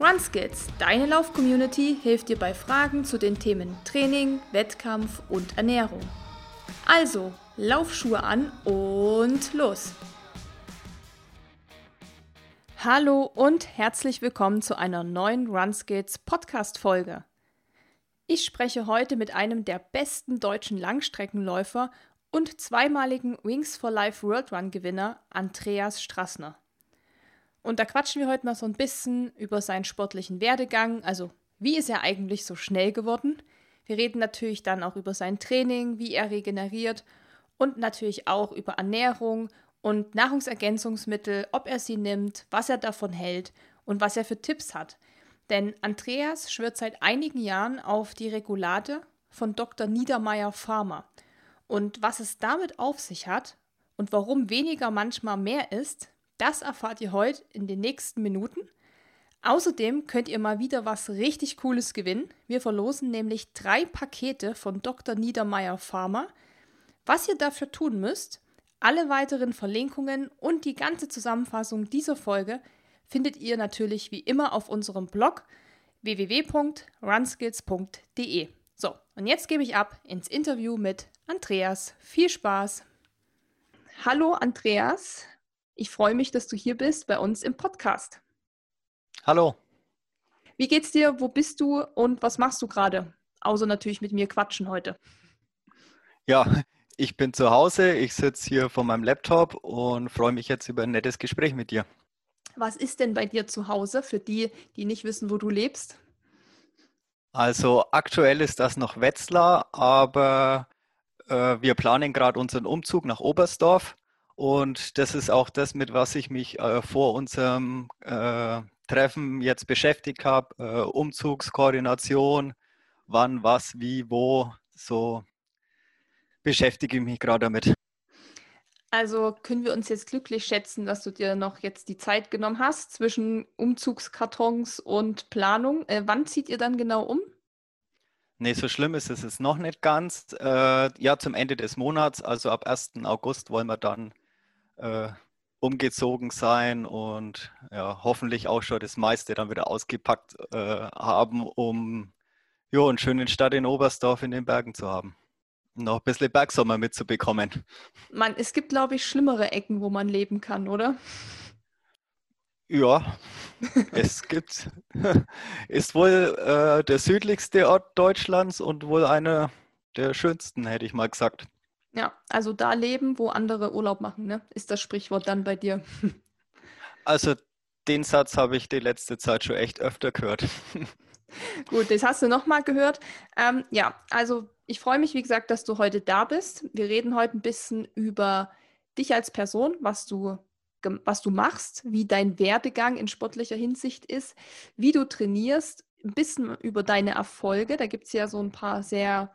RunSkills, deine Lauf-Community, hilft dir bei Fragen zu den Themen Training, Wettkampf und Ernährung. Also, Laufschuhe an und los! Hallo und herzlich willkommen zu einer neuen RunSkills Podcast-Folge. Ich spreche heute mit einem der besten deutschen Langstreckenläufer und zweimaligen Wings for Life World Run Gewinner, Andreas Strassner. Und da quatschen wir heute mal so ein bisschen über seinen sportlichen Werdegang. Also, wie ist er eigentlich so schnell geworden? Wir reden natürlich dann auch über sein Training, wie er regeneriert und natürlich auch über Ernährung und Nahrungsergänzungsmittel, ob er sie nimmt, was er davon hält und was er für Tipps hat. Denn Andreas schwört seit einigen Jahren auf die Regulate von Dr. Niedermeyer Pharma. Und was es damit auf sich hat und warum weniger manchmal mehr ist, das erfahrt ihr heute in den nächsten Minuten. Außerdem könnt ihr mal wieder was richtig Cooles gewinnen. Wir verlosen nämlich drei Pakete von Dr. Niedermeyer Pharma. Was ihr dafür tun müsst, alle weiteren Verlinkungen und die ganze Zusammenfassung dieser Folge findet ihr natürlich wie immer auf unserem Blog www.runskills.de. So, und jetzt gebe ich ab ins Interview mit Andreas. Viel Spaß! Hallo Andreas, ich freue mich, dass du hier bist bei uns im Podcast. Hallo. Wie geht's dir? Wo bist du und was machst du gerade? Außer natürlich mit mir quatschen heute. Ja, ich bin zu Hause, ich sitze hier vor meinem Laptop und freue mich jetzt über ein nettes Gespräch mit dir. Was ist denn bei dir zu Hause für die, die nicht wissen, wo du lebst? Also aktuell ist das noch Wetzlar, aber äh, wir planen gerade unseren Umzug nach Oberstdorf und das ist auch das, mit was ich mich äh, vor unserem äh, Treffen jetzt beschäftigt habe. Äh, Umzugskoordination, wann, was, wie, wo. So beschäftige ich mich gerade damit. Also können wir uns jetzt glücklich schätzen, dass du dir noch jetzt die Zeit genommen hast zwischen Umzugskartons und Planung. Äh, wann zieht ihr dann genau um? Nee, so schlimm ist es jetzt noch nicht ganz. Äh, ja, zum Ende des Monats, also ab 1. August wollen wir dann äh, umgezogen sein und ja, hoffentlich auch schon das meiste dann wieder ausgepackt äh, haben, um jo, einen schönen Stadt in Oberstdorf in den Bergen zu haben. noch ein bisschen Bergsommer mitzubekommen. Man, es gibt, glaube ich, schlimmere Ecken, wo man leben kann, oder? Ja, es gibt, ist wohl äh, der südlichste Ort Deutschlands und wohl einer der schönsten, hätte ich mal gesagt. Ja, also da leben, wo andere Urlaub machen, ne? Ist das Sprichwort dann bei dir? Also den Satz habe ich die letzte Zeit schon echt öfter gehört. Gut, das hast du nochmal gehört. Ähm, ja, also ich freue mich, wie gesagt, dass du heute da bist. Wir reden heute ein bisschen über dich als Person, was du, was du machst, wie dein Werdegang in sportlicher Hinsicht ist, wie du trainierst, ein bisschen über deine Erfolge. Da gibt es ja so ein paar sehr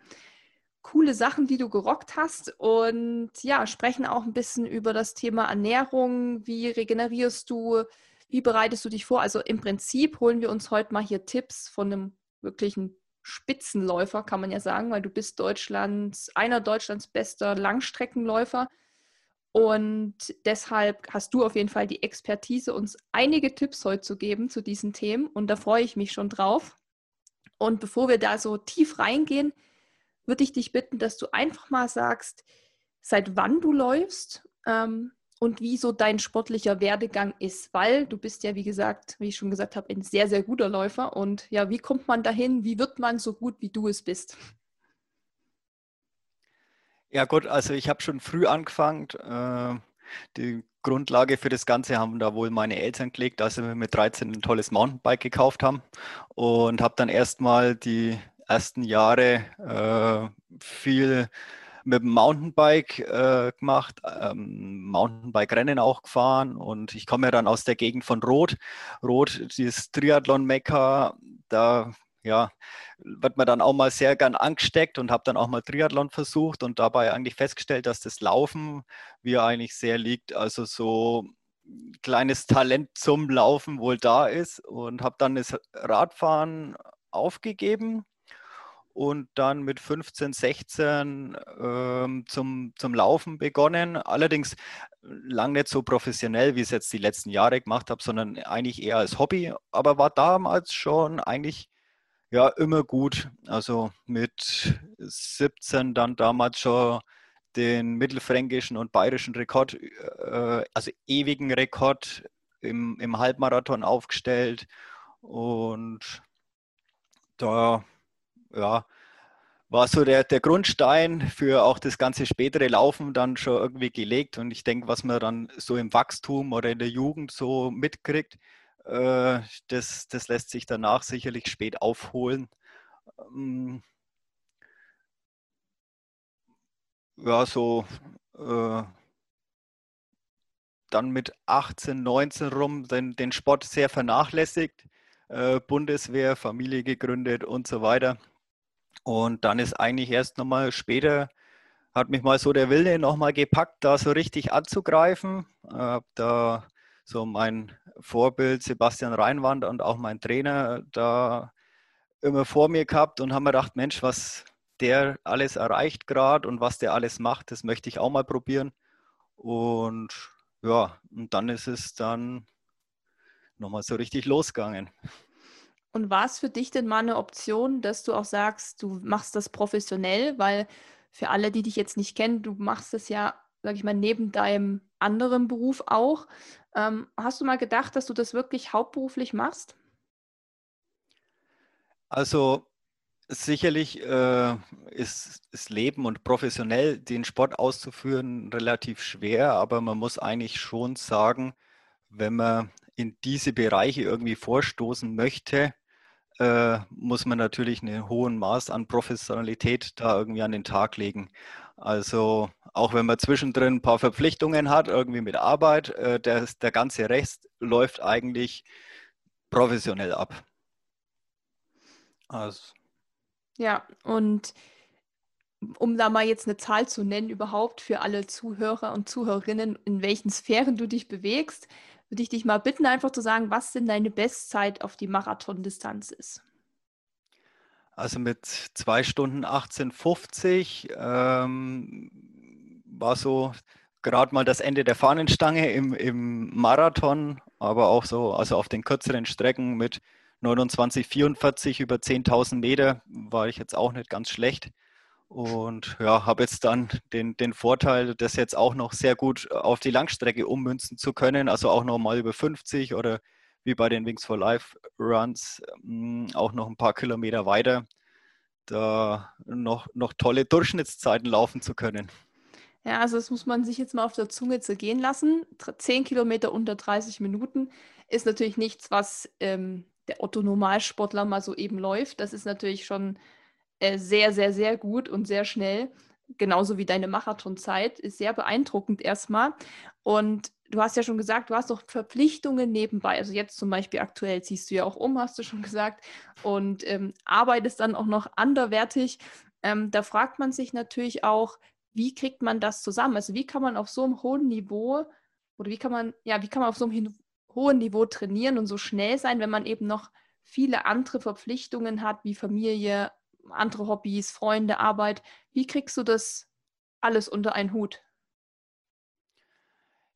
coole Sachen, die du gerockt hast und ja, sprechen auch ein bisschen über das Thema Ernährung. Wie regenerierst du? Wie bereitest du dich vor? Also im Prinzip holen wir uns heute mal hier Tipps von einem wirklichen Spitzenläufer, kann man ja sagen, weil du bist Deutschlands, einer Deutschlands bester Langstreckenläufer. Und deshalb hast du auf jeden Fall die Expertise, uns einige Tipps heute zu geben zu diesen Themen. Und da freue ich mich schon drauf. Und bevor wir da so tief reingehen, würde ich dich bitten, dass du einfach mal sagst, seit wann du läufst ähm, und wie so dein sportlicher Werdegang ist, weil du bist ja, wie gesagt, wie ich schon gesagt habe, ein sehr, sehr guter Läufer. Und ja, wie kommt man dahin? Wie wird man so gut, wie du es bist? Ja gut, also ich habe schon früh angefangen. Äh, die Grundlage für das Ganze haben da wohl meine Eltern gelegt, als sie mir mit 13 ein tolles Mountainbike gekauft haben und habe dann erstmal die ersten Jahre äh, viel mit dem Mountainbike äh, gemacht, ähm, Mountainbike-Rennen auch gefahren und ich komme ja dann aus der Gegend von Rot. Rot, dieses Triathlon-Mekka, da ja, wird man dann auch mal sehr gern angesteckt und habe dann auch mal Triathlon versucht und dabei eigentlich festgestellt, dass das Laufen mir eigentlich sehr liegt. Also so kleines Talent zum Laufen wohl da ist und habe dann das Radfahren aufgegeben und dann mit 15, 16 ähm, zum, zum Laufen begonnen. Allerdings lang nicht so professionell, wie ich es jetzt die letzten Jahre gemacht habe, sondern eigentlich eher als Hobby, aber war damals schon eigentlich ja immer gut. Also mit 17 dann damals schon den mittelfränkischen und bayerischen Rekord, äh, also ewigen Rekord im, im Halbmarathon aufgestellt. Und da ja, war so der, der Grundstein für auch das ganze spätere Laufen dann schon irgendwie gelegt. Und ich denke, was man dann so im Wachstum oder in der Jugend so mitkriegt, äh, das, das lässt sich danach sicherlich spät aufholen. Ähm, ja, so äh, dann mit 18, 19 rum den, den Sport sehr vernachlässigt, äh, Bundeswehr, Familie gegründet und so weiter. Und dann ist eigentlich erst nochmal später, hat mich mal so der Wille nochmal gepackt, da so richtig anzugreifen. Äh, da so mein Vorbild Sebastian Reinwand und auch mein Trainer da immer vor mir gehabt und haben mir gedacht, Mensch, was der alles erreicht gerade und was der alles macht, das möchte ich auch mal probieren. Und ja, und dann ist es dann nochmal so richtig losgegangen. Und war es für dich denn mal eine Option, dass du auch sagst, du machst das professionell? Weil für alle, die dich jetzt nicht kennen, du machst das ja, sag ich mal, neben deinem anderen Beruf auch. Ähm, hast du mal gedacht, dass du das wirklich hauptberuflich machst? Also sicherlich äh, ist das Leben und professionell den Sport auszuführen relativ schwer, aber man muss eigentlich schon sagen, wenn man in diese Bereiche irgendwie vorstoßen möchte, äh, muss man natürlich einen hohen Maß an Professionalität da irgendwie an den Tag legen. Also auch wenn man zwischendrin ein paar Verpflichtungen hat, irgendwie mit Arbeit, äh, der, der ganze Rest läuft eigentlich professionell ab. Also. Ja, und um da mal jetzt eine Zahl zu nennen, überhaupt für alle Zuhörer und Zuhörerinnen, in welchen Sphären du dich bewegst, würde ich dich mal bitten, einfach zu sagen, was denn deine Bestzeit auf die Marathondistanz ist. Also mit 2 Stunden 18,50 ähm, war so gerade mal das Ende der Fahnenstange im, im Marathon, aber auch so, also auf den kürzeren Strecken mit 29,44 über 10.000 Meter war ich jetzt auch nicht ganz schlecht. Und ja, habe jetzt dann den, den Vorteil, das jetzt auch noch sehr gut auf die Langstrecke ummünzen zu können, also auch noch mal über 50 oder wie bei den Wings for Life Runs hm, auch noch ein paar Kilometer weiter, da noch, noch tolle Durchschnittszeiten laufen zu können. Ja, also das muss man sich jetzt mal auf der Zunge zergehen lassen. Zehn Kilometer unter 30 Minuten ist natürlich nichts, was ähm, der Otto-Normalsportler mal so eben läuft. Das ist natürlich schon äh, sehr, sehr, sehr gut und sehr schnell. Genauso wie deine Marathonzeit. Ist sehr beeindruckend erstmal. Und du hast ja schon gesagt, du hast auch Verpflichtungen nebenbei. Also jetzt zum Beispiel aktuell ziehst du ja auch um, hast du schon gesagt. Und ähm, arbeitest dann auch noch anderwertig. Ähm, da fragt man sich natürlich auch, wie kriegt man das zusammen? Also wie kann man auf so einem hohen Niveau oder wie kann man, ja, wie kann man auf so einem hohen Niveau trainieren und so schnell sein, wenn man eben noch viele andere Verpflichtungen hat, wie Familie, andere Hobbys, Freunde, Arbeit. Wie kriegst du das alles unter einen Hut?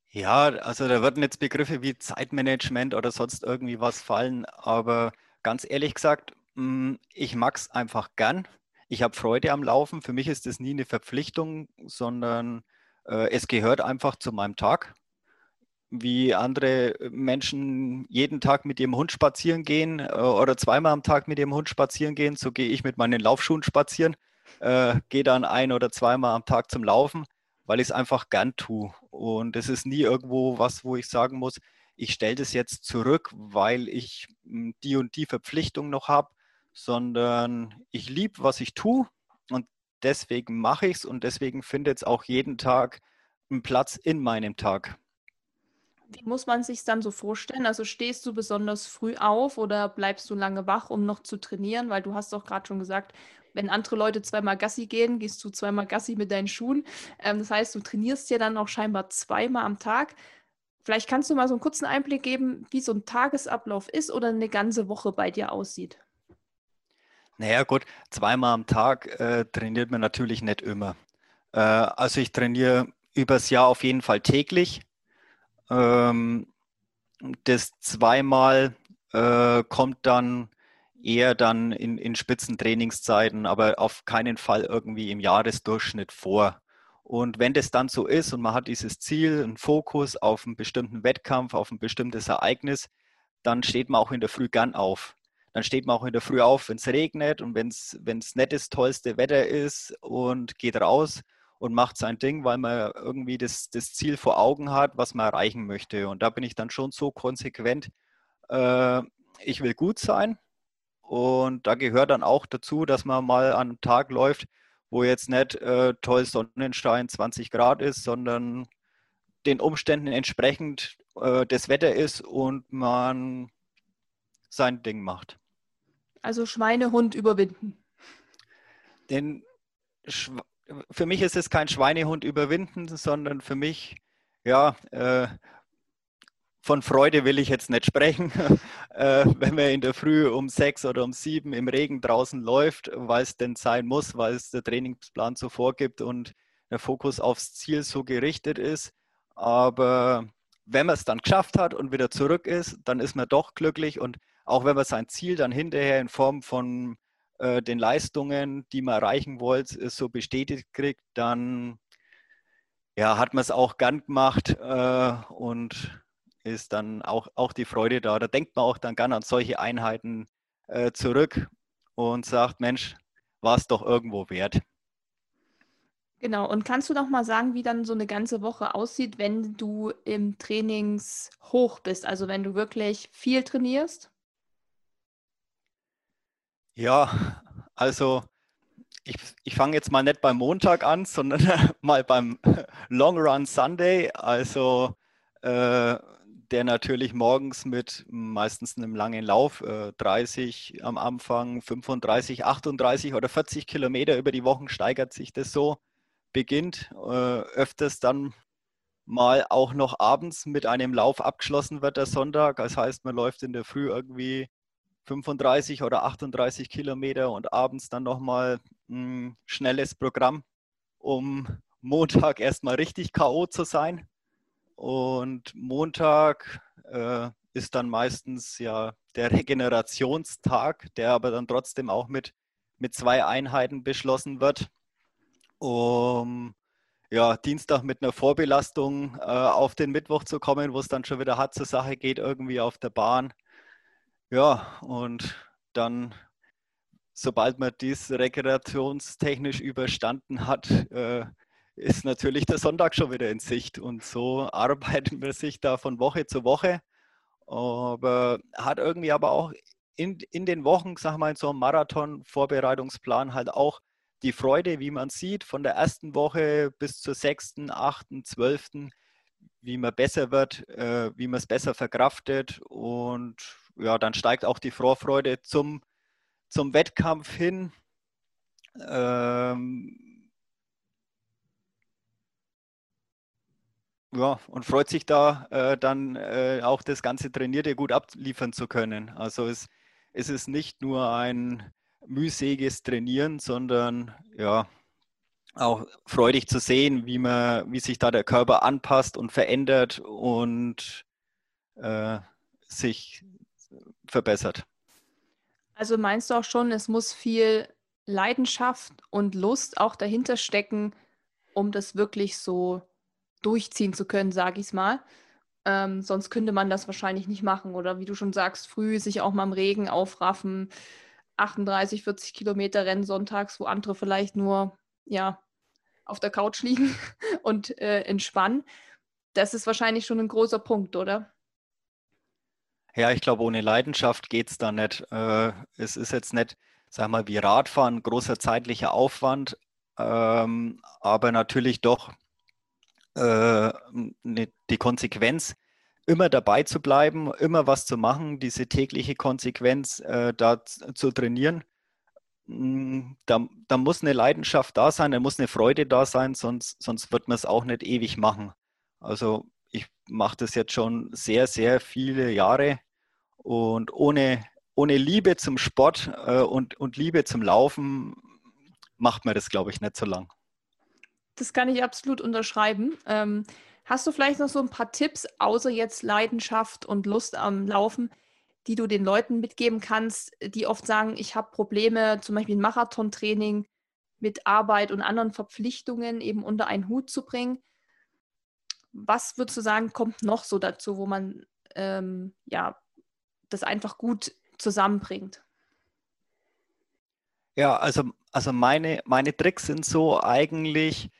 Ja, also da würden jetzt Begriffe wie Zeitmanagement oder sonst irgendwie was fallen, aber ganz ehrlich gesagt, hm, ich mag es einfach gern. Ich habe Freude am Laufen. Für mich ist das nie eine Verpflichtung, sondern äh, es gehört einfach zu meinem Tag wie andere Menschen jeden Tag mit ihrem Hund spazieren gehen äh, oder zweimal am Tag mit ihrem Hund spazieren gehen, so gehe ich mit meinen Laufschuhen spazieren, äh, gehe dann ein oder zweimal am Tag zum Laufen, weil ich es einfach gern tue. Und es ist nie irgendwo was, wo ich sagen muss, ich stelle das jetzt zurück, weil ich hm, die und die Verpflichtung noch habe, sondern ich liebe, was ich tue und deswegen mache ich es und deswegen findet es auch jeden Tag einen Platz in meinem Tag. Wie muss man sich dann so vorstellen? Also stehst du besonders früh auf oder bleibst du lange wach, um noch zu trainieren? Weil du hast doch gerade schon gesagt, wenn andere Leute zweimal Gassi gehen, gehst du zweimal Gassi mit deinen Schuhen. Ähm, das heißt, du trainierst ja dann auch scheinbar zweimal am Tag. Vielleicht kannst du mal so einen kurzen Einblick geben, wie so ein Tagesablauf ist oder eine ganze Woche bei dir aussieht. Naja, gut, zweimal am Tag äh, trainiert man natürlich nicht immer. Äh, also ich trainiere übers Jahr auf jeden Fall täglich. Ähm, das zweimal äh, kommt dann eher dann in, in Spitzentrainingszeiten, aber auf keinen Fall irgendwie im Jahresdurchschnitt vor. Und wenn das dann so ist und man hat dieses Ziel, einen Fokus auf einen bestimmten Wettkampf, auf ein bestimmtes Ereignis, dann steht man auch in der Früh gern auf. Dann steht man auch in der Früh auf, wenn es regnet und wenn es nicht das tollste Wetter ist und geht raus und macht sein Ding, weil man irgendwie das, das Ziel vor Augen hat, was man erreichen möchte. Und da bin ich dann schon so konsequent, äh, ich will gut sein. Und da gehört dann auch dazu, dass man mal an einem Tag läuft, wo jetzt nicht äh, toll Sonnenschein 20 Grad ist, sondern den Umständen entsprechend äh, das Wetter ist und man sein Ding macht. Also Schweinehund überwinden. Den für mich ist es kein Schweinehund überwinden, sondern für mich, ja, äh, von Freude will ich jetzt nicht sprechen, äh, wenn man in der Früh um sechs oder um sieben im Regen draußen läuft, weil es denn sein muss, weil es der Trainingsplan so vorgibt und der Fokus aufs Ziel so gerichtet ist. Aber wenn man es dann geschafft hat und wieder zurück ist, dann ist man doch glücklich und auch wenn man sein Ziel dann hinterher in Form von äh, den Leistungen, die man erreichen wollte, so bestätigt kriegt, dann ja, hat man es auch gern gemacht äh, und ist dann auch, auch die Freude da. Da denkt man auch dann gern an solche Einheiten äh, zurück und sagt, Mensch, war es doch irgendwo wert. Genau, und kannst du noch mal sagen, wie dann so eine ganze Woche aussieht, wenn du im Trainingshoch bist, also wenn du wirklich viel trainierst? Ja, also ich, ich fange jetzt mal nicht beim Montag an, sondern mal beim Long Run Sunday, also äh, der natürlich morgens mit meistens einem langen Lauf, äh, 30 am Anfang, 35, 38 oder 40 Kilometer über die Wochen steigert sich das so, beginnt, äh, öfters dann mal auch noch abends mit einem Lauf abgeschlossen wird der Sonntag. Das heißt, man läuft in der Früh irgendwie 35 oder 38 Kilometer und abends dann nochmal ein schnelles Programm, um Montag erstmal richtig K.O. zu sein. Und Montag äh, ist dann meistens ja der Regenerationstag, der aber dann trotzdem auch mit, mit zwei Einheiten beschlossen wird, um ja, Dienstag mit einer Vorbelastung äh, auf den Mittwoch zu kommen, wo es dann schon wieder hart zur Sache geht, irgendwie auf der Bahn. Ja, und dann, sobald man dies rekreationstechnisch überstanden hat, äh, ist natürlich der Sonntag schon wieder in Sicht. Und so arbeiten wir sich da von Woche zu Woche. Aber hat irgendwie aber auch in, in den Wochen, sag mal, so einem Marathon-Vorbereitungsplan halt auch die Freude, wie man sieht, von der ersten Woche bis zur sechsten, achten, zwölften, wie man besser wird, äh, wie man es besser verkraftet und ja, dann steigt auch die Vorfreude zum, zum Wettkampf hin. Ähm, ja, und freut sich da äh, dann äh, auch das ganze Trainierte gut abliefern zu können. Also es, es ist nicht nur ein mühsäges Trainieren, sondern ja, auch freudig zu sehen, wie man, wie sich da der Körper anpasst und verändert und äh, sich verbessert. Also meinst du auch schon, es muss viel Leidenschaft und Lust auch dahinter stecken, um das wirklich so durchziehen zu können, sage ich es mal. Ähm, sonst könnte man das wahrscheinlich nicht machen. Oder wie du schon sagst, früh sich auch mal im Regen aufraffen, 38, 40 Kilometer Rennen sonntags, wo andere vielleicht nur ja, auf der Couch liegen und äh, entspannen. Das ist wahrscheinlich schon ein großer Punkt, oder? Ja, ich glaube, ohne Leidenschaft geht es da nicht. Äh, es ist jetzt nicht, sag mal, wie Radfahren, großer zeitlicher Aufwand, ähm, aber natürlich doch äh, ne, die Konsequenz, immer dabei zu bleiben, immer was zu machen, diese tägliche Konsequenz äh, da zu trainieren. Hm, da, da, muss eine Leidenschaft da sein, da muss eine Freude da sein, sonst, sonst wird man es auch nicht ewig machen. Also ich mache das jetzt schon sehr, sehr viele Jahre und ohne ohne Liebe zum Sport äh, und, und Liebe zum Laufen macht man das, glaube ich, nicht so lang. Das kann ich absolut unterschreiben. Ähm, hast du vielleicht noch so ein paar Tipps, außer jetzt Leidenschaft und Lust am Laufen, die du den Leuten mitgeben kannst, die oft sagen, ich habe Probleme, zum Beispiel ein Marathontraining mit Arbeit und anderen Verpflichtungen eben unter einen Hut zu bringen? Was würdest du sagen, kommt noch so dazu, wo man ähm, ja das einfach gut zusammenbringt? Ja, also, also meine, meine Tricks sind so eigentlich,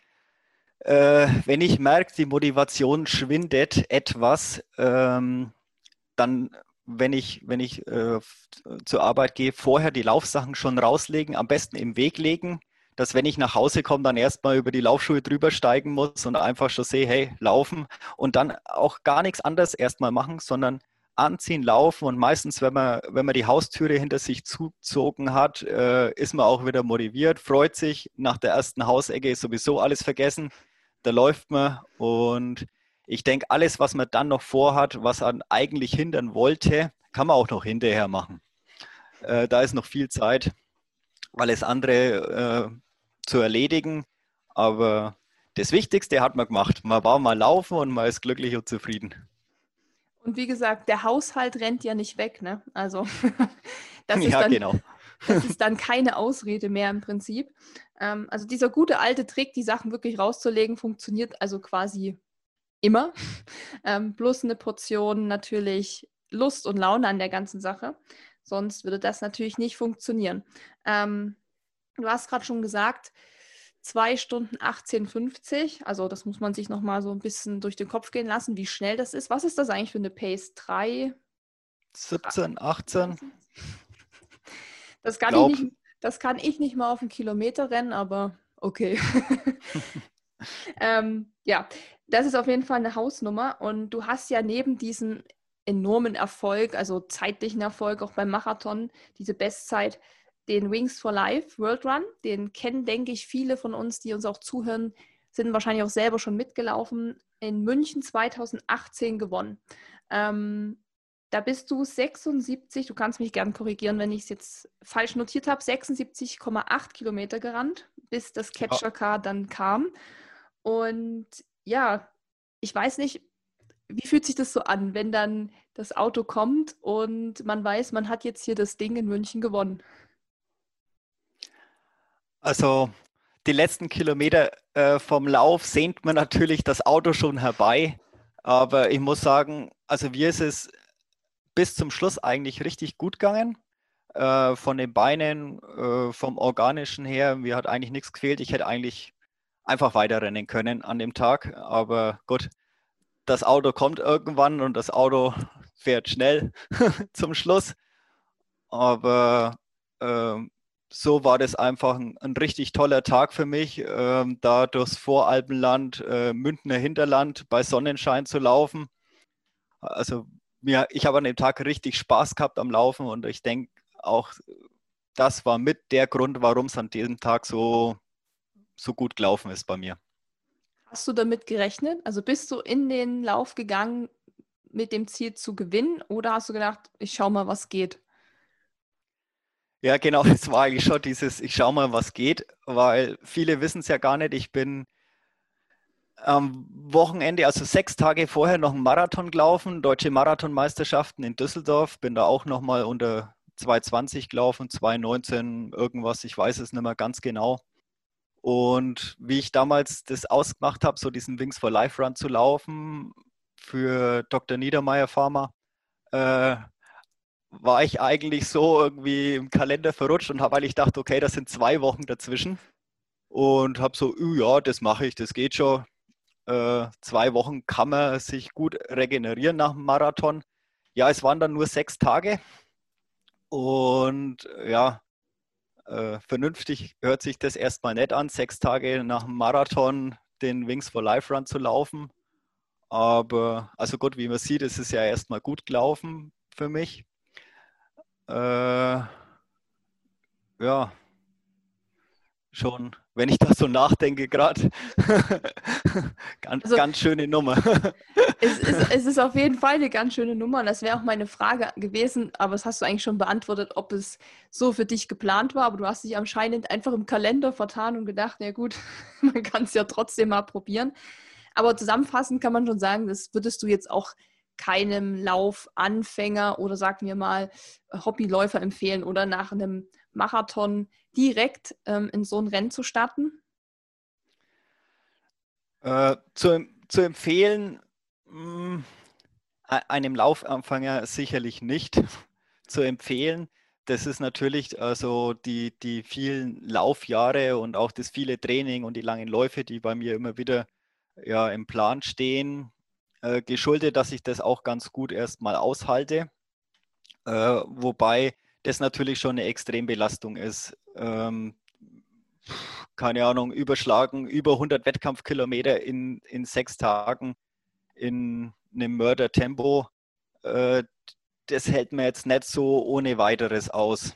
äh, wenn ich merke, die Motivation schwindet etwas, ähm, dann, wenn ich, wenn ich äh, zur Arbeit gehe, vorher die Laufsachen schon rauslegen, am besten im Weg legen, dass wenn ich nach Hause komme, dann erstmal über die Laufschuhe drüber steigen muss und einfach schon sehe, hey, laufen und dann auch gar nichts anderes erstmal machen, sondern anziehen, laufen und meistens, wenn man, wenn man die Haustüre hinter sich zuzogen hat, äh, ist man auch wieder motiviert, freut sich. Nach der ersten Hausecke ist sowieso alles vergessen. Da läuft man und ich denke, alles, was man dann noch vorhat, was man eigentlich hindern wollte, kann man auch noch hinterher machen. Äh, da ist noch viel Zeit, alles andere äh, zu erledigen. Aber das Wichtigste hat man gemacht. Man war mal laufen und man ist glücklich und zufrieden. Und wie gesagt, der Haushalt rennt ja nicht weg, ne? Also das ist, ja, dann, genau. das ist dann keine Ausrede mehr im Prinzip. Ähm, also dieser gute alte Trick, die Sachen wirklich rauszulegen, funktioniert also quasi immer. Ähm, bloß eine Portion natürlich Lust und Laune an der ganzen Sache. Sonst würde das natürlich nicht funktionieren. Ähm, du hast gerade schon gesagt, 2 Stunden 18,50. Also das muss man sich nochmal so ein bisschen durch den Kopf gehen lassen, wie schnell das ist. Was ist das eigentlich für eine Pace? 3? 17, 18? Das kann, ich nicht, das kann ich nicht mal auf einen Kilometer rennen, aber okay. ähm, ja, das ist auf jeden Fall eine Hausnummer. Und du hast ja neben diesem enormen Erfolg, also zeitlichen Erfolg auch beim Marathon, diese Bestzeit, den Wings for Life World Run. Den kennen, denke ich, viele von uns, die uns auch zuhören, sind wahrscheinlich auch selber schon mitgelaufen. In München 2018 gewonnen. Ähm, da bist du 76, du kannst mich gern korrigieren, wenn ich es jetzt falsch notiert habe, 76,8 Kilometer gerannt, bis das Catcher Car dann kam. Und ja, ich weiß nicht, wie fühlt sich das so an, wenn dann das Auto kommt und man weiß, man hat jetzt hier das Ding in München gewonnen? Also die letzten Kilometer äh, vom Lauf sehnt man natürlich das Auto schon herbei. Aber ich muss sagen, also mir ist es bis zum Schluss eigentlich richtig gut gegangen. Äh, von den Beinen, äh, vom Organischen her, mir hat eigentlich nichts gefehlt. Ich hätte eigentlich einfach weiterrennen können an dem Tag. Aber gut, das Auto kommt irgendwann und das Auto fährt schnell zum Schluss. Aber ähm, so war das einfach ein, ein, richtig toller Tag für mich, ähm, da durchs Voralpenland, äh, Münchner Hinterland bei Sonnenschein zu laufen. Also mir, ich habe an dem Tag richtig Spaß gehabt am Laufen und ich denke auch, das war mit der Grund, warum es an diesem Tag so, so gut gelaufen ist bei mir. Hast du damit gerechnet? Also bist du in den Lauf gegangen mit dem Ziel zu gewinnen oder hast du gedacht, ich schau mal, was geht? Ja, genau, das war eigentlich schon dieses, ich schau mal, was geht, weil viele wissen es ja gar nicht. Ich bin am Wochenende, also sechs Tage vorher, noch einen Marathon gelaufen, Deutsche Marathonmeisterschaften in Düsseldorf. Bin da auch nochmal unter 2,20 gelaufen, 2,19 irgendwas, ich weiß es nicht mehr ganz genau. Und wie ich damals das ausgemacht habe, so diesen Wings for Life Run zu laufen für Dr. Niedermeyer Pharma, äh, war ich eigentlich so irgendwie im Kalender verrutscht und habe eigentlich gedacht, okay, das sind zwei Wochen dazwischen. Und habe so, ja, das mache ich, das geht schon. Äh, zwei Wochen kann man sich gut regenerieren nach dem Marathon. Ja, es waren dann nur sechs Tage. Und ja, äh, vernünftig hört sich das erstmal nett an, sechs Tage nach dem Marathon den Wings for Life Run zu laufen. Aber, also gut, wie man sieht, es ist ja erstmal gut gelaufen für mich. Äh, ja, schon, wenn ich da so nachdenke gerade. ganz, also, ganz schöne Nummer. es, ist, es ist auf jeden Fall eine ganz schöne Nummer. Und das wäre auch meine Frage gewesen, aber das hast du eigentlich schon beantwortet, ob es so für dich geplant war. Aber du hast dich anscheinend einfach im Kalender vertan und gedacht, ja gut, man kann es ja trotzdem mal probieren. Aber zusammenfassend kann man schon sagen, das würdest du jetzt auch keinem Laufanfänger oder sagen wir mal Hobbyläufer empfehlen oder nach einem Marathon direkt ähm, in so ein Rennen zu starten? Äh, zu, zu empfehlen, mh, mm, einem Laufanfänger sicherlich nicht zu empfehlen. Das ist natürlich also die, die vielen Laufjahre und auch das viele Training und die langen Läufe, die bei mir immer wieder ja, im Plan stehen, äh, geschuldet, dass ich das auch ganz gut erstmal aushalte. Äh, wobei das natürlich schon eine Extrembelastung ist. Ähm, keine Ahnung, überschlagen, über 100 Wettkampfkilometer in, in sechs Tagen in einem Mördertempo. Äh, das hält mir jetzt nicht so ohne weiteres aus.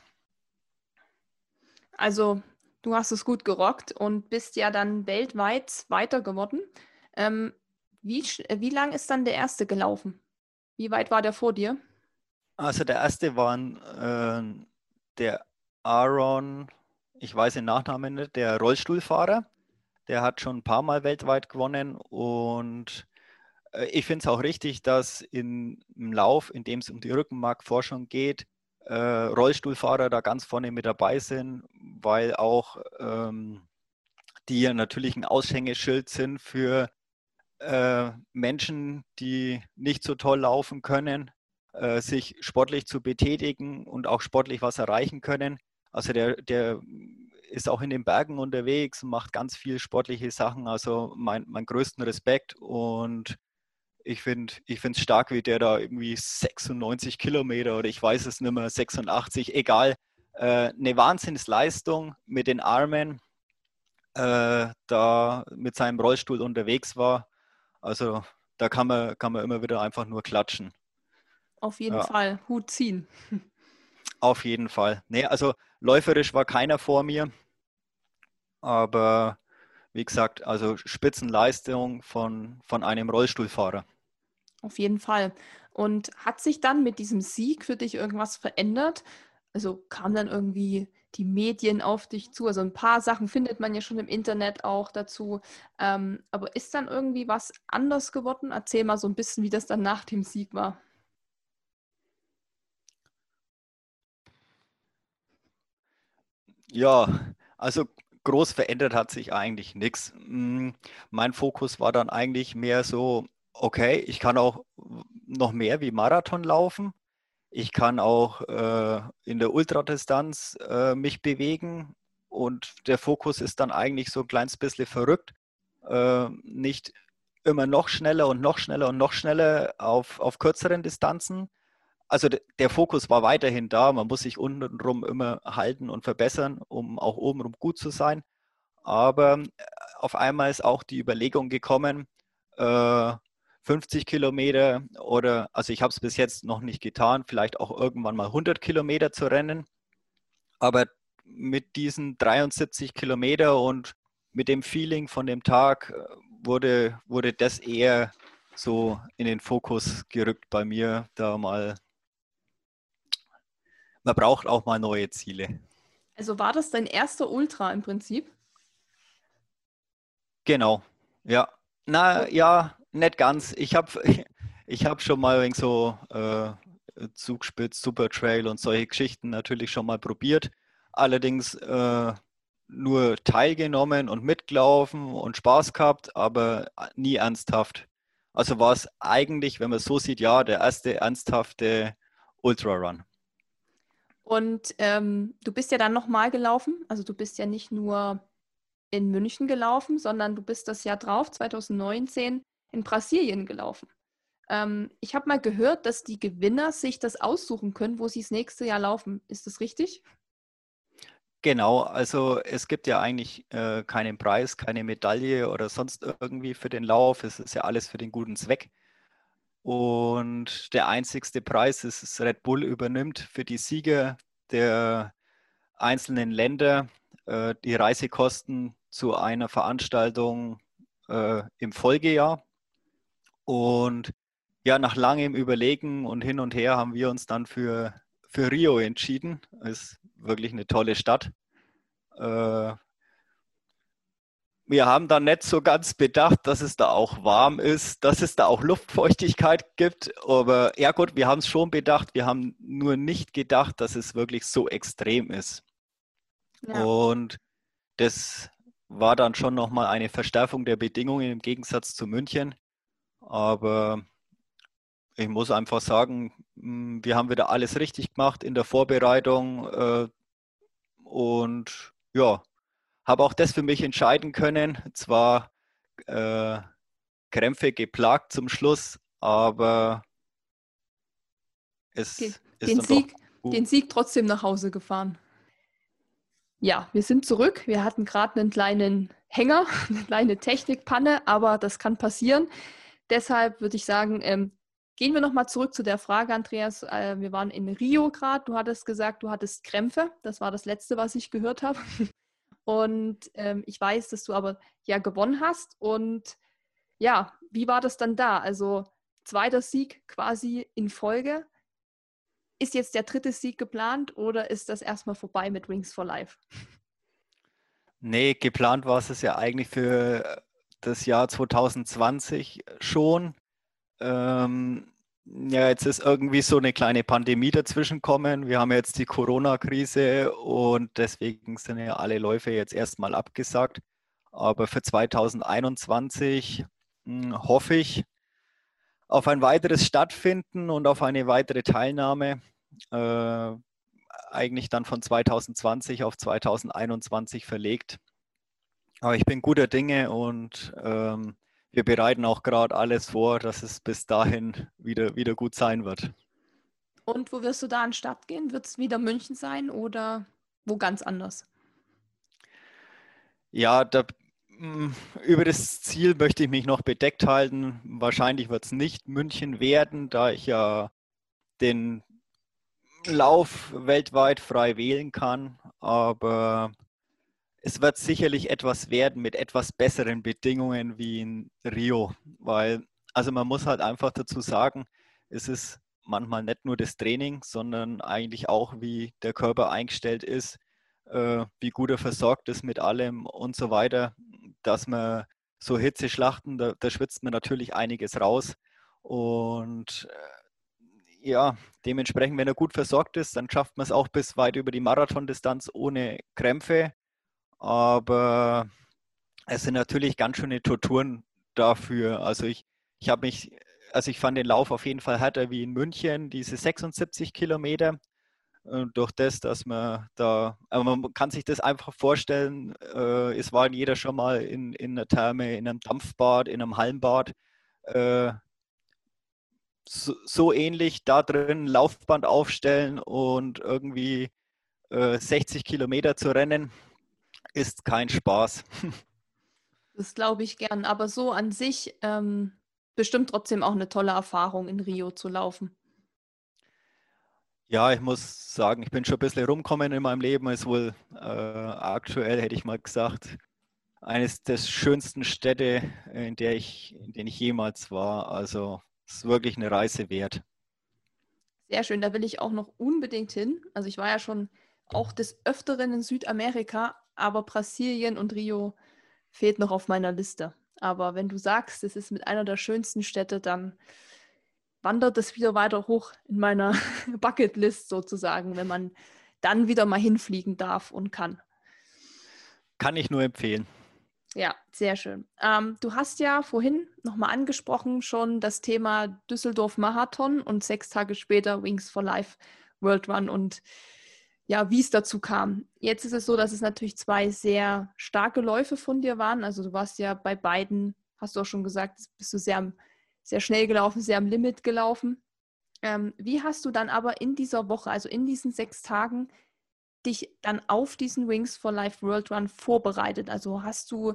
Also, du hast es gut gerockt und bist ja dann weltweit weiter geworden. Ähm, wie, wie lang ist dann der erste gelaufen? Wie weit war der vor dir? Also der erste war äh, der Aaron, ich weiß den Nachnamen nicht, der Rollstuhlfahrer. Der hat schon ein paar Mal weltweit gewonnen und äh, ich finde es auch richtig, dass in, im Lauf, in dem es um die Rückenmarkforschung geht, äh, Rollstuhlfahrer da ganz vorne mit dabei sind, weil auch ähm, die natürlich ein Aushängeschild sind für äh, Menschen, die nicht so toll laufen können äh, sich sportlich zu betätigen und auch sportlich was erreichen können. Also der, der ist auch in den Bergen unterwegs und macht ganz viel sportliche Sachen. Also mein, mein größten Respekt und ich finde es stark, wie der da irgendwie 96 Kilometer oder ich weiß es nicht mehr, 86, egal, äh, eine Wahnsinnsleistung mit den Armen äh, da mit seinem Rollstuhl unterwegs war. Also da kann man, kann man immer wieder einfach nur klatschen. Auf jeden ja. Fall. Hut ziehen. Auf jeden Fall. Nee, also läuferisch war keiner vor mir. Aber wie gesagt, also Spitzenleistung von, von einem Rollstuhlfahrer. Auf jeden Fall. Und hat sich dann mit diesem Sieg für dich irgendwas verändert? Also kam dann irgendwie die Medien auf dich zu? Also ein paar Sachen findet man ja schon im Internet auch dazu. Ähm, aber ist dann irgendwie was anders geworden? Erzähl mal so ein bisschen, wie das dann nach dem Sieg war. Ja, also groß verändert hat sich eigentlich nichts. Hm, mein Fokus war dann eigentlich mehr so, okay, ich kann auch noch mehr wie Marathon laufen. Ich kann auch äh, in der Ultradistanz äh, mich bewegen und der Fokus ist dann eigentlich so ein kleines bisschen verrückt. Äh, nicht immer noch schneller und noch schneller und noch schneller auf, auf kürzeren Distanzen, also der Fokus war weiterhin da. Man muss sich untenrum immer halten und verbessern, um auch obenrum gut zu sein. Aber äh, auf einmal ist auch die Überlegung gekommen, äh, 50 Kilometer oder, also ich habe es bis jetzt noch nicht getan, vielleicht auch irgendwann mal 100 Kilometer zu rennen. Aber mit diesen 73 Kilometer und mit dem Feeling von dem Tag äh, wurde, wurde das eher so in den Fokus gerückt bei mir, da mal man braucht auch mal neue Ziele. Also war das dein erster Ultra im Prinzip? Genau, ja. Na ja, nicht ganz. Ich habe ich hab schon mal so äh, Zugspitz, Supertrail und solche Geschichten natürlich schon mal probiert. Allerdings äh, nur teilgenommen und mitgelaufen und Spaß gehabt, aber nie ernsthaft. Also war es eigentlich, wenn man es so sieht, ja, der erste ernsthafte Ultra-Run. Und ähm, du bist ja dann nochmal gelaufen. Also du bist ja nicht nur in München gelaufen, sondern du bist das Jahr drauf, 2019, in Brasilien gelaufen. Ähm, ich habe mal gehört, dass die Gewinner sich das aussuchen können, wo sie das nächste Jahr laufen. Ist das richtig? Genau, also es gibt ja eigentlich äh, keinen Preis, keine Medaille oder sonst irgendwie für den Lauf. Es ist ja alles für den guten Zweck. Und der einzigste Preis ist, dass Red Bull übernimmt für die Sieger der einzelnen Länder äh, die Reisekosten zu einer Veranstaltung äh, im Folgejahr. Und ja, nach langem Überlegen und hin und her haben wir uns dann für, für Rio entschieden. Ist wirklich eine tolle Stadt. Äh, wir haben dann nicht so ganz bedacht, dass es da auch warm ist, dass es da auch Luftfeuchtigkeit gibt. Aber ja gut, wir haben es schon bedacht. Wir haben nur nicht gedacht, dass es wirklich so extrem ist. Ja. Und das war dann schon nochmal eine Verstärkung der Bedingungen im Gegensatz zu München. Aber ich muss einfach sagen, hm, wir haben wieder alles richtig gemacht in der Vorbereitung. Äh, und ja, habe auch das für mich entscheiden können. Zwar äh, Krämpfe geplagt zum Schluss, aber es den, ist den Sieg, den Sieg trotzdem nach Hause gefahren. Ja, wir sind zurück. Wir hatten gerade einen kleinen Hänger, eine kleine Technikpanne, aber das kann passieren. Deshalb würde ich sagen, ähm, gehen wir nochmal zurück zu der Frage, Andreas. Äh, wir waren in Rio gerade. Du hattest gesagt, du hattest Krämpfe. Das war das Letzte, was ich gehört habe. Und ähm, ich weiß, dass du aber ja gewonnen hast. Und ja, wie war das dann da? Also zweiter Sieg quasi in Folge. Ist jetzt der dritte Sieg geplant oder ist das erstmal vorbei mit Wings for Life? Nee, geplant war es ja eigentlich für das Jahr 2020 schon. Ähm, ja, jetzt ist irgendwie so eine kleine Pandemie dazwischen kommen. Wir haben jetzt die Corona-Krise und deswegen sind ja alle Läufe jetzt erstmal abgesagt. Aber für 2021 hm, hoffe ich auf ein weiteres Stattfinden und auf eine weitere Teilnahme. Äh, eigentlich dann von 2020 auf 2021 verlegt. Aber ich bin guter Dinge und ähm, wir bereiten auch gerade alles vor, dass es bis dahin wieder, wieder gut sein wird. Und wo wirst du da an Start gehen? Wird es wieder München sein oder wo ganz anders? Ja, da, mm, über das Ziel möchte ich mich noch bedeckt halten. Wahrscheinlich wird es nicht München werden, da ich ja den Lauf weltweit frei wählen kann. Aber es wird sicherlich etwas werden mit etwas besseren Bedingungen wie in Rio, weil, also man muss halt einfach dazu sagen, es ist manchmal nicht nur das Training, sondern eigentlich auch, wie der Körper eingestellt ist, äh, wie gut er versorgt ist mit allem und so weiter, dass man so Hitzeschlachten, da, da schwitzt man natürlich einiges raus und äh, ja, dementsprechend, wenn er gut versorgt ist, dann schafft man es auch bis weit über die Marathondistanz ohne Krämpfe aber es sind natürlich ganz schöne Torturen dafür. Also ich, ich habe mich, also ich fand den Lauf auf jeden Fall härter wie in München, diese 76 Kilometer. Und durch das, dass man da, aber man kann sich das einfach vorstellen, äh, es war jeder schon mal in, in einer Therme, in einem Dampfbad, in einem Hallenbad. Äh, so, so, ähnlich da drin Laufband aufstellen und irgendwie äh, 60 Kilometer zu rennen ist kein Spaß. Das glaube ich gern, aber so an sich ähm, bestimmt trotzdem auch eine tolle Erfahrung, in Rio zu laufen. Ja, ich muss sagen, ich bin schon ein bisschen rumkommen in meinem Leben. Ist wohl äh, aktuell, hätte ich mal gesagt, eines der schönsten Städte, in der ich, in denen ich jemals war. Also es ist wirklich eine Reise wert. Sehr schön, da will ich auch noch unbedingt hin. Also ich war ja schon auch des Öfteren in Südamerika, aber Brasilien und Rio fehlt noch auf meiner Liste. Aber wenn du sagst, es ist mit einer der schönsten Städte, dann wandert es wieder weiter hoch in meiner Bucketlist sozusagen, wenn man dann wieder mal hinfliegen darf und kann. Kann ich nur empfehlen. Ja, sehr schön. Ähm, du hast ja vorhin nochmal angesprochen schon das Thema Düsseldorf Marathon und sechs Tage später Wings for Life World Run und ja, wie es dazu kam. Jetzt ist es so, dass es natürlich zwei sehr starke Läufe von dir waren. Also du warst ja bei beiden, hast du auch schon gesagt, bist du sehr, sehr schnell gelaufen, sehr am Limit gelaufen. Ähm, wie hast du dann aber in dieser Woche, also in diesen sechs Tagen, dich dann auf diesen Wings for Life World Run vorbereitet? Also hast du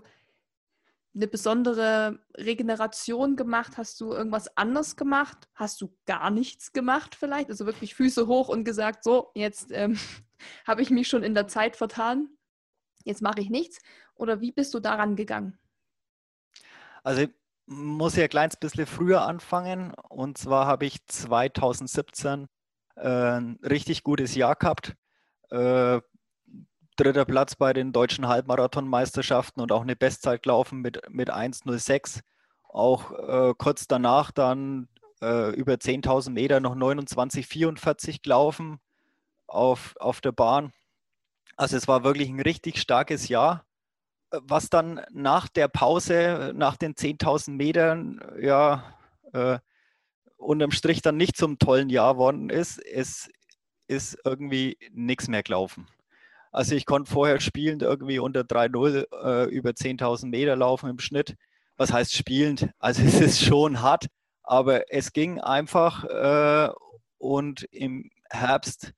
eine besondere Regeneration gemacht? Hast du irgendwas anders gemacht? Hast du gar nichts gemacht vielleicht? Also wirklich Füße hoch und gesagt, so, jetzt ähm, habe ich mich schon in der Zeit vertan? jetzt mache ich nichts? Oder wie bist du daran gegangen? Also ich muss ja ein kleines bisschen früher anfangen. Und zwar habe ich 2017 äh, ein richtig gutes Jahr gehabt. Äh, dritter Platz bei den deutschen Halbmarathonmeisterschaften und auch eine Bestzeit gelaufen mit, mit 1,06. Auch äh, kurz danach dann äh, über 10.000 Meter noch 29,44 gelaufen auf, auf der Bahn. Also es war wirklich ein richtig starkes Jahr. Was dann nach der Pause, nach den 10.000 Metern, ja, äh, unterm Strich dann nicht zum tollen Jahr worden ist, es ist irgendwie nichts mehr gelaufen. Also ich konnte vorher spielend irgendwie unter 3-0 äh, über 10.000 Meter laufen im Schnitt. Was heißt spielend? Also es ist schon hart, aber es ging einfach äh, und im Herbst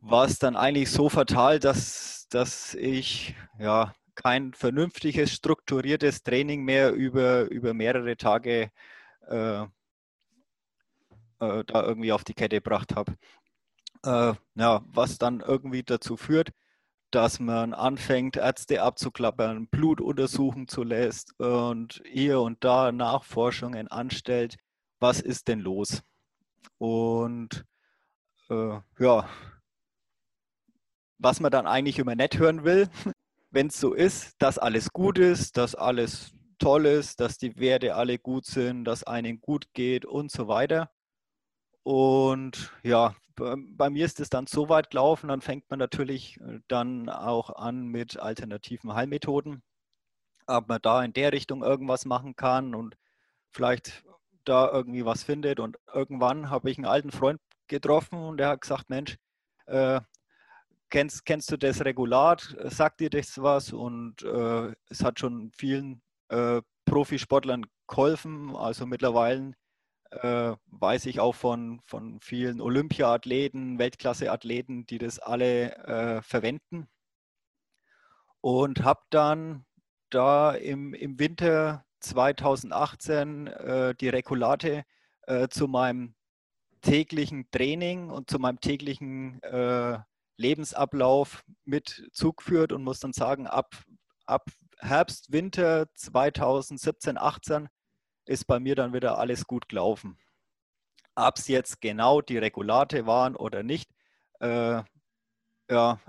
war es dann eigentlich so fatal, dass, dass ich ja kein vernünftiges, strukturiertes Training mehr über, über mehrere Tage äh, äh, da irgendwie auf die Kette gebracht habe. Äh, ja, was dann irgendwie dazu führt, dass man anfängt, Ärzte abzuklappern, Blut untersuchen zu lässt und hier und da Nachforschungen anstellt. Was ist denn los? Und äh, ja, was man dann eigentlich immer nicht hören will, wenn es so ist, dass alles gut ist, dass alles toll ist, dass die Werte alle gut sind, dass einem gut geht und so weiter. Und ja, bei mir ist es dann so weit gelaufen, dann fängt man natürlich äh, dann auch an mit alternativen Heilmethoden, ob man da in der Richtung irgendwas machen kann und vielleicht da irgendwie was findet. Und irgendwann habe ich einen alten Freund getroffen und der hat gesagt, Mensch, äh, kennst, kennst du das Regulat? Sagt dir das was? Und äh, es hat schon vielen äh, Profisportlern geholfen. Also mittlerweile äh, weiß ich auch von, von vielen Olympiathleten, Weltklasse-Athleten, die das alle äh, verwenden. Und habe dann da im, im Winter 2018 äh, die Regulate äh, zu meinem täglichen Training und zu meinem täglichen äh, Lebensablauf mit zugeführt und muss dann sagen, ab, ab Herbst, Winter 2017, 18 ist bei mir dann wieder alles gut gelaufen. Ob es jetzt genau die Regulate waren oder nicht, äh, ja,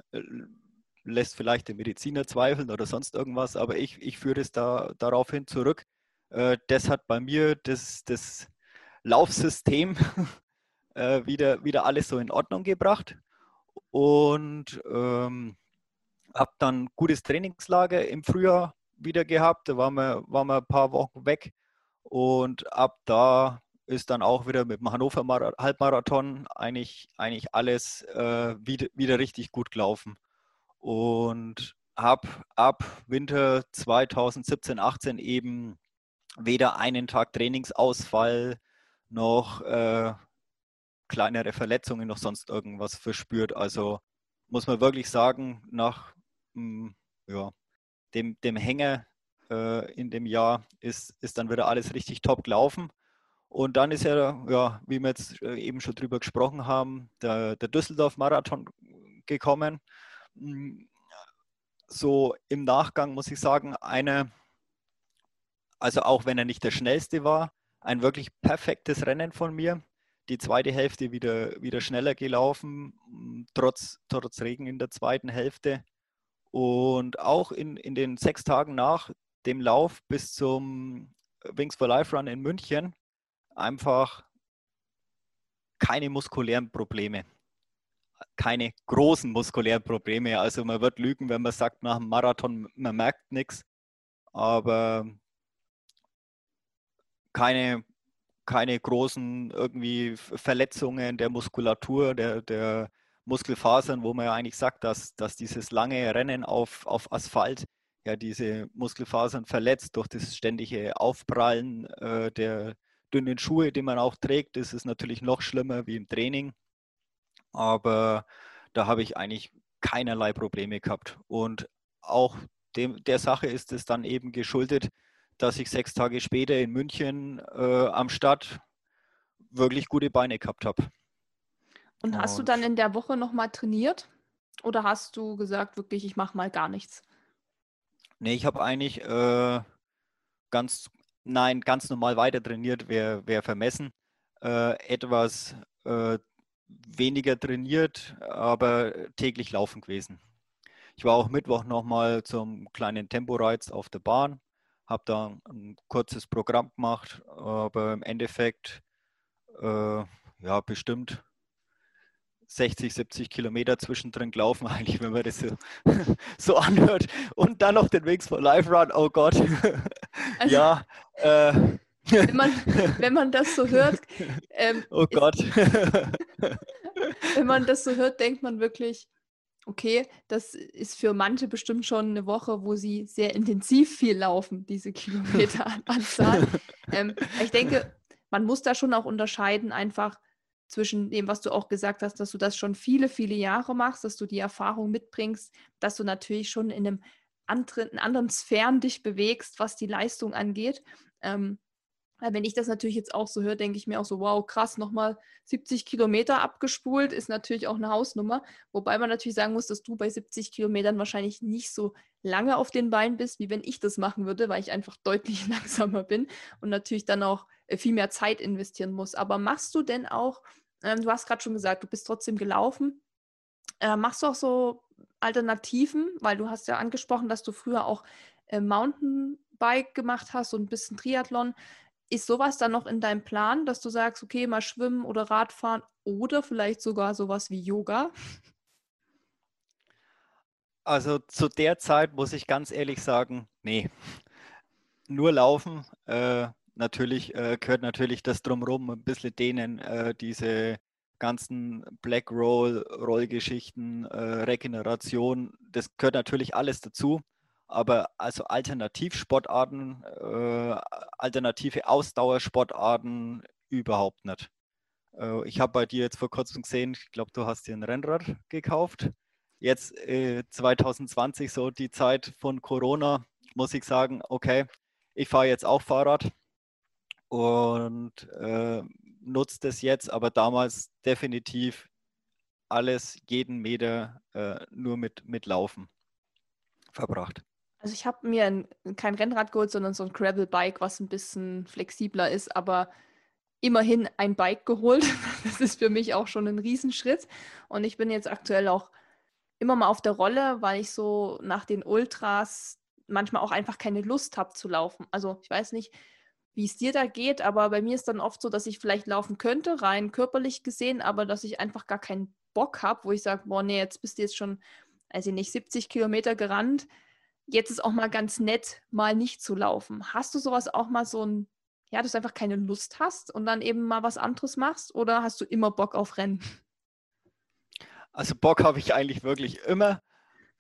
lässt vielleicht der Mediziner zweifeln oder sonst irgendwas, aber ich, ich führe es da, daraufhin zurück. Äh, das hat bei mir das, das Laufsystem äh, wieder, wieder alles so in Ordnung gebracht und ähm, habe dann gutes Trainingslager im Frühjahr wieder gehabt. Da waren wir, waren wir ein paar Wochen weg und ab da ist dann auch wieder mit dem Hannover Halbmarathon eigentlich, eigentlich alles äh, wieder, wieder richtig gut gelaufen. Und habe ab Winter 2017, 18 eben weder einen Tag Trainingsausfall noch äh, kleinere Verletzungen noch sonst irgendwas verspürt. Also muss man wirklich sagen, nach mh, hm, ja, dem, dem Hänger äh, in dem Jahr ist, ist dann wieder alles richtig top gelaufen. Und dann ist ja, ja wie wir jetzt äh, eben schon drüber gesprochen haben, der, der Düsseldorf-Marathon gekommen. Hm, so im Nachgang muss ich sagen, eine, also auch wenn er nicht der schnellste war, ein wirklich perfektes Rennen von mir. Die zweite Hälfte wieder, wieder schneller gelaufen, hm, trotz, trotz Regen in der zweiten Hälfte. Und auch in, in den sechs Tagen nach dem Lauf bis zum Wings for Life Run in München einfach keine muskulären Probleme. Keine großen muskulären Probleme. Also man wird lügen, wenn man sagt, nach dem Marathon, man merkt nichts. Aber keine, keine großen irgendwie Verletzungen der Muskulatur, der, der Muskelfasern, wo man ja eigentlich sagt, dass, dass dieses lange Rennen auf, auf Asphalt ja diese Muskelfasern verletzt durch das ständige Aufprallen äh, der dünnen Schuhe, die man auch trägt. Das ist natürlich noch schlimmer wie im Training. Aber da habe ich eigentlich keinerlei Probleme gehabt. Und auch dem, der Sache ist es dann eben geschuldet, dass ich sechs Tage später in München äh, am Start wirklich gute Beine gehabt habe. Und hast Und du dann in der Woche nochmal trainiert? Oder hast du gesagt, wirklich, ich mache mal gar nichts? Nee, ich habe eigentlich äh, ganz, nein, ganz normal weiter trainiert, wäre wär vermessen. Äh, etwas äh, weniger trainiert, aber täglich laufen gewesen. Ich war auch Mittwoch nochmal zum kleinen Temporeiz auf der Bahn, habe da ein kurzes Programm gemacht, aber im Endeffekt äh, ja bestimmt 60, 70 Kilometer zwischendrin gelaufen, eigentlich, wenn man das so, so anhört. Und dann noch den Wings for Life Run, oh Gott. Also, ja. Äh, wenn, man, wenn man das so hört. Ähm, oh Gott. Wenn man das so hört, denkt man wirklich, okay, das ist für manche bestimmt schon eine Woche, wo sie sehr intensiv viel laufen, diese Kilometeranzahl. ähm, ich denke, man muss da schon auch unterscheiden, einfach zwischen dem, was du auch gesagt hast, dass du das schon viele, viele Jahre machst, dass du die Erfahrung mitbringst, dass du natürlich schon in einem anderen, in anderen Sphären dich bewegst, was die Leistung angeht. Ähm, wenn ich das natürlich jetzt auch so höre, denke ich mir auch so, wow, krass, nochmal 70 Kilometer abgespult, ist natürlich auch eine Hausnummer. Wobei man natürlich sagen muss, dass du bei 70 Kilometern wahrscheinlich nicht so lange auf den Beinen bist, wie wenn ich das machen würde, weil ich einfach deutlich langsamer bin und natürlich dann auch äh, viel mehr Zeit investieren muss. Aber machst du denn auch, ähm, du hast gerade schon gesagt, du bist trotzdem gelaufen, äh, machst du auch so Alternativen, weil du hast ja angesprochen, dass du früher auch äh, Mountainbike gemacht hast und ein bisschen Triathlon. Ist sowas dann noch in deinem Plan, dass du sagst, okay, mal schwimmen oder Radfahren oder vielleicht sogar sowas wie Yoga? Also zu der Zeit muss ich ganz ehrlich sagen, nee. Nur laufen. Äh, natürlich äh, gehört natürlich das drumherum ein bisschen denen, äh, diese ganzen Black Roll, Rollgeschichten, äh, Regeneration, das gehört natürlich alles dazu. Aber also Alternativsportarten, äh, alternative Ausdauersportarten überhaupt nicht. Äh, ich habe bei dir jetzt vor kurzem gesehen, ich glaube, du hast dir ein Rennrad gekauft. Jetzt äh, 2020, so die Zeit von Corona, muss ich sagen, okay, ich fahre jetzt auch Fahrrad und äh, nutze das jetzt, aber damals definitiv alles, jeden Meter äh, nur mit, mit Laufen verbracht. Also ich habe mir ein, kein Rennrad geholt, sondern so ein Gravel-Bike, was ein bisschen flexibler ist, aber immerhin ein Bike geholt. Das ist für mich auch schon ein Riesenschritt. Und ich bin jetzt aktuell auch immer mal auf der Rolle, weil ich so nach den Ultras manchmal auch einfach keine Lust habe zu laufen. Also ich weiß nicht, wie es dir da geht, aber bei mir ist dann oft so, dass ich vielleicht laufen könnte, rein körperlich gesehen, aber dass ich einfach gar keinen Bock habe, wo ich sage, boah, nee, jetzt bist du jetzt schon, also nicht 70 Kilometer gerannt jetzt ist auch mal ganz nett, mal nicht zu laufen. Hast du sowas auch mal so ein, ja, dass du einfach keine Lust hast und dann eben mal was anderes machst oder hast du immer Bock auf Rennen? Also Bock habe ich eigentlich wirklich immer.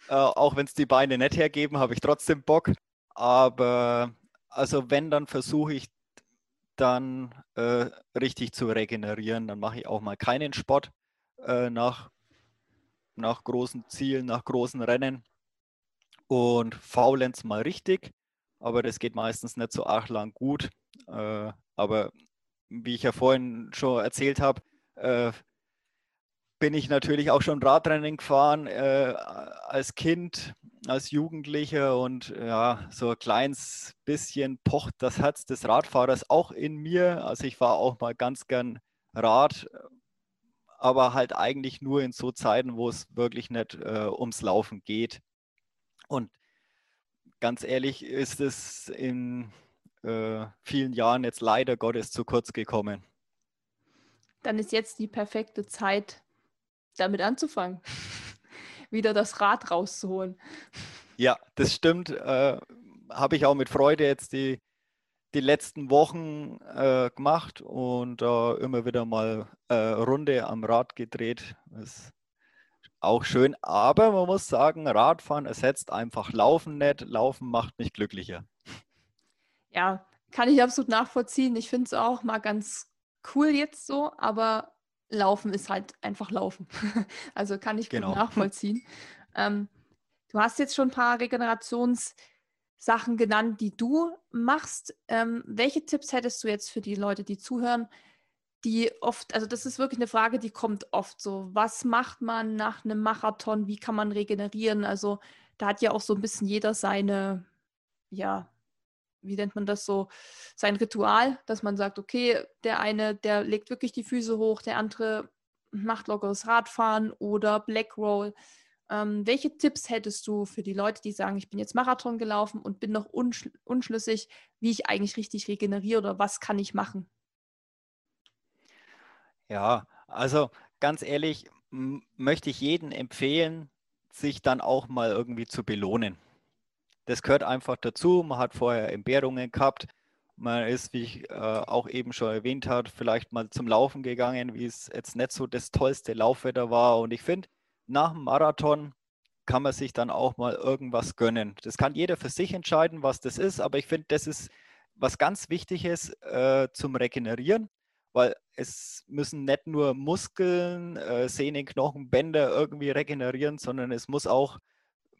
Äh, auch wenn es die Beine nicht hergeben, habe ich trotzdem Bock. Aber also wenn, dann versuche ich dann äh, richtig zu regenerieren. Dann mache ich auch mal keinen Sport äh, nach, nach großen Zielen, nach großen Rennen und faulenz mal richtig, aber das geht meistens nicht so arg lang gut. Äh, aber wie ich ja vorhin schon erzählt habe, äh, bin ich natürlich auch schon Radrennen gefahren äh, als Kind, als Jugendlicher und ja, so ein kleines bisschen pocht das Herz des Radfahrers auch in mir. Also ich fahre auch mal ganz gern Rad, aber halt eigentlich nur in so Zeiten, wo es wirklich nicht äh, ums Laufen geht. Und ganz ehrlich ist es in äh, vielen Jahren jetzt leider Gottes zu kurz gekommen. Dann ist jetzt die perfekte Zeit, damit anzufangen, wieder das Rad rauszuholen. Ja, das stimmt. Äh, Habe ich auch mit Freude jetzt die, die letzten Wochen äh, gemacht und äh, immer wieder mal äh, Runde am Rad gedreht. Das auch schön, aber man muss sagen, Radfahren ersetzt einfach Laufen nicht. Laufen macht mich glücklicher. Ja, kann ich absolut nachvollziehen. Ich finde es auch mal ganz cool jetzt so, aber Laufen ist halt einfach Laufen. also kann ich genau. gut nachvollziehen. Ähm, du hast jetzt schon ein paar Regenerationssachen genannt, die du machst. Ähm, welche Tipps hättest du jetzt für die Leute, die zuhören, die oft, also das ist wirklich eine Frage, die kommt oft so. Was macht man nach einem Marathon? Wie kann man regenerieren? Also da hat ja auch so ein bisschen jeder seine, ja, wie nennt man das so, sein Ritual, dass man sagt, okay, der eine, der legt wirklich die Füße hoch, der andere macht lockeres Radfahren oder Black Roll. Ähm, welche Tipps hättest du für die Leute, die sagen, ich bin jetzt Marathon gelaufen und bin noch unschl unschlüssig, wie ich eigentlich richtig regeneriere oder was kann ich machen? Ja, also ganz ehrlich, möchte ich jedem empfehlen, sich dann auch mal irgendwie zu belohnen. Das gehört einfach dazu. Man hat vorher Entbehrungen gehabt. Man ist, wie ich äh, auch eben schon erwähnt habe, vielleicht mal zum Laufen gegangen, wie es jetzt nicht so das tollste Laufwetter war. Und ich finde, nach dem Marathon kann man sich dann auch mal irgendwas gönnen. Das kann jeder für sich entscheiden, was das ist, aber ich finde, das ist was ganz Wichtiges äh, zum Regenerieren, weil es müssen nicht nur Muskeln, äh, Sehnen, Knochen, Bänder irgendwie regenerieren, sondern es muss auch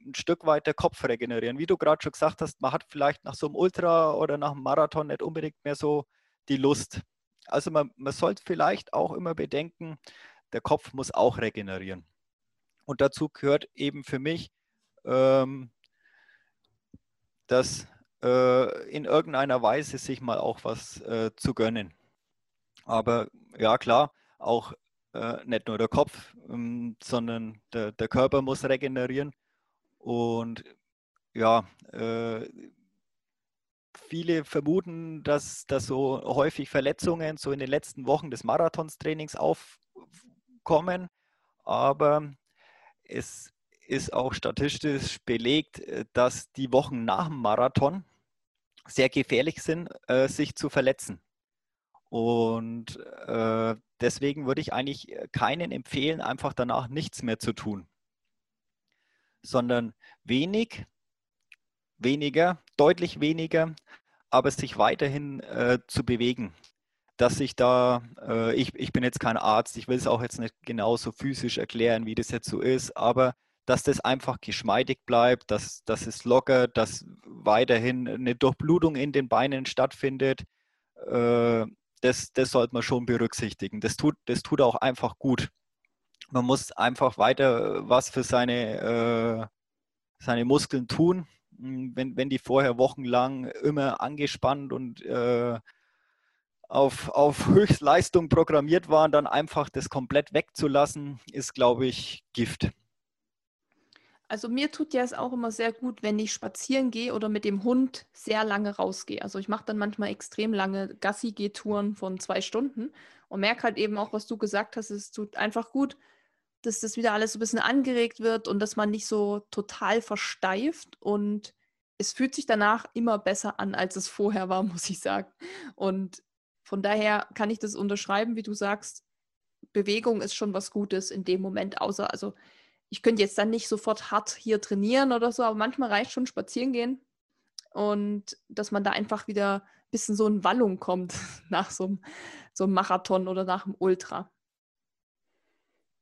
ein Stück weit der Kopf regenerieren. Wie du gerade schon gesagt hast, man hat vielleicht nach so einem Ultra oder nach einem Marathon nicht unbedingt mehr so die Lust. Also man, man sollte vielleicht auch immer bedenken, der Kopf muss auch regenerieren. Und dazu gehört eben für mich, ähm, dass äh, in irgendeiner Weise sich mal auch was äh, zu gönnen. Aber ja, klar, auch äh, nicht nur der Kopf, ähm, sondern der, der Körper muss regenerieren. Und ja, äh, viele vermuten, dass, dass so häufig Verletzungen so in den letzten Wochen des Marathonstrainings aufkommen. Aber es ist auch statistisch belegt, dass die Wochen nach dem Marathon sehr gefährlich sind, äh, sich zu verletzen. Und äh, deswegen würde ich eigentlich keinen empfehlen, einfach danach nichts mehr zu tun sondern wenig, weniger, deutlich weniger, aber sich weiterhin äh, zu bewegen. Dass ich da, äh, ich, ich bin jetzt kein Arzt, ich will es auch jetzt nicht genauso physisch erklären, wie das jetzt so ist, aber dass das einfach geschmeidig bleibt, dass, dass es locker, dass weiterhin eine Durchblutung in den Beinen stattfindet, äh, das, das sollte man schon berücksichtigen. Das tut, das tut auch einfach gut man muss einfach weiter äh, was für seine, äh, seine Muskeln tun. Hm, wenn, wenn die vorher wochenlang immer angespannt und äh, auf, auf Höchstleistung programmiert waren, dann einfach das komplett wegzulassen, ist, glaube ich, Gift. Also mir tut ja es auch immer sehr gut, wenn ich spazieren gehe oder mit dem Hund sehr lange rausgehe. Also ich mache dann manchmal extrem lange Gassi-Geh-Touren von zwei Stunden und merke halt eben auch, was du gesagt hast, es tut einfach gut, dass das wieder alles so ein bisschen angeregt wird und dass man nicht so total versteift und es fühlt sich danach immer besser an, als es vorher war, muss ich sagen. Und von daher kann ich das unterschreiben, wie du sagst, Bewegung ist schon was Gutes in dem Moment, außer, also ich könnte jetzt dann nicht sofort hart hier trainieren oder so, aber manchmal reicht schon spazieren gehen und dass man da einfach wieder ein bisschen so in Wallung kommt nach so einem, so einem Marathon oder nach einem Ultra.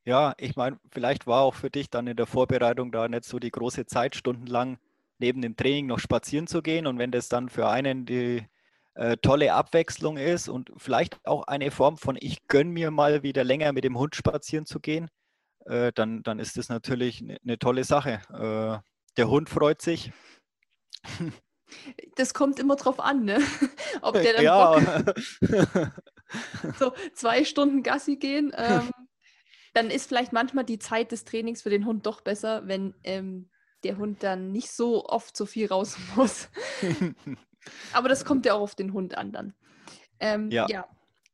Ja, ich meine, vielleicht war auch für dich dann in der Vorbereitung da nicht so die große Zeit, stundenlang neben dem Training noch spazieren zu gehen. Und wenn das dann für einen die äh, tolle Abwechslung ist und vielleicht auch eine Form von, ich gönne mir mal wieder länger mit dem Hund spazieren zu gehen, äh, dann, dann ist das natürlich eine ne tolle Sache. Äh, der Hund freut sich. Das kommt immer drauf an, ne? Ob der dann ja. so zwei Stunden Gassi gehen. Ähm, dann ist vielleicht manchmal die Zeit des Trainings für den Hund doch besser, wenn ähm, der Hund dann nicht so oft so viel raus muss. Aber das kommt ja auch auf den Hund an dann. Ähm, ja. ja.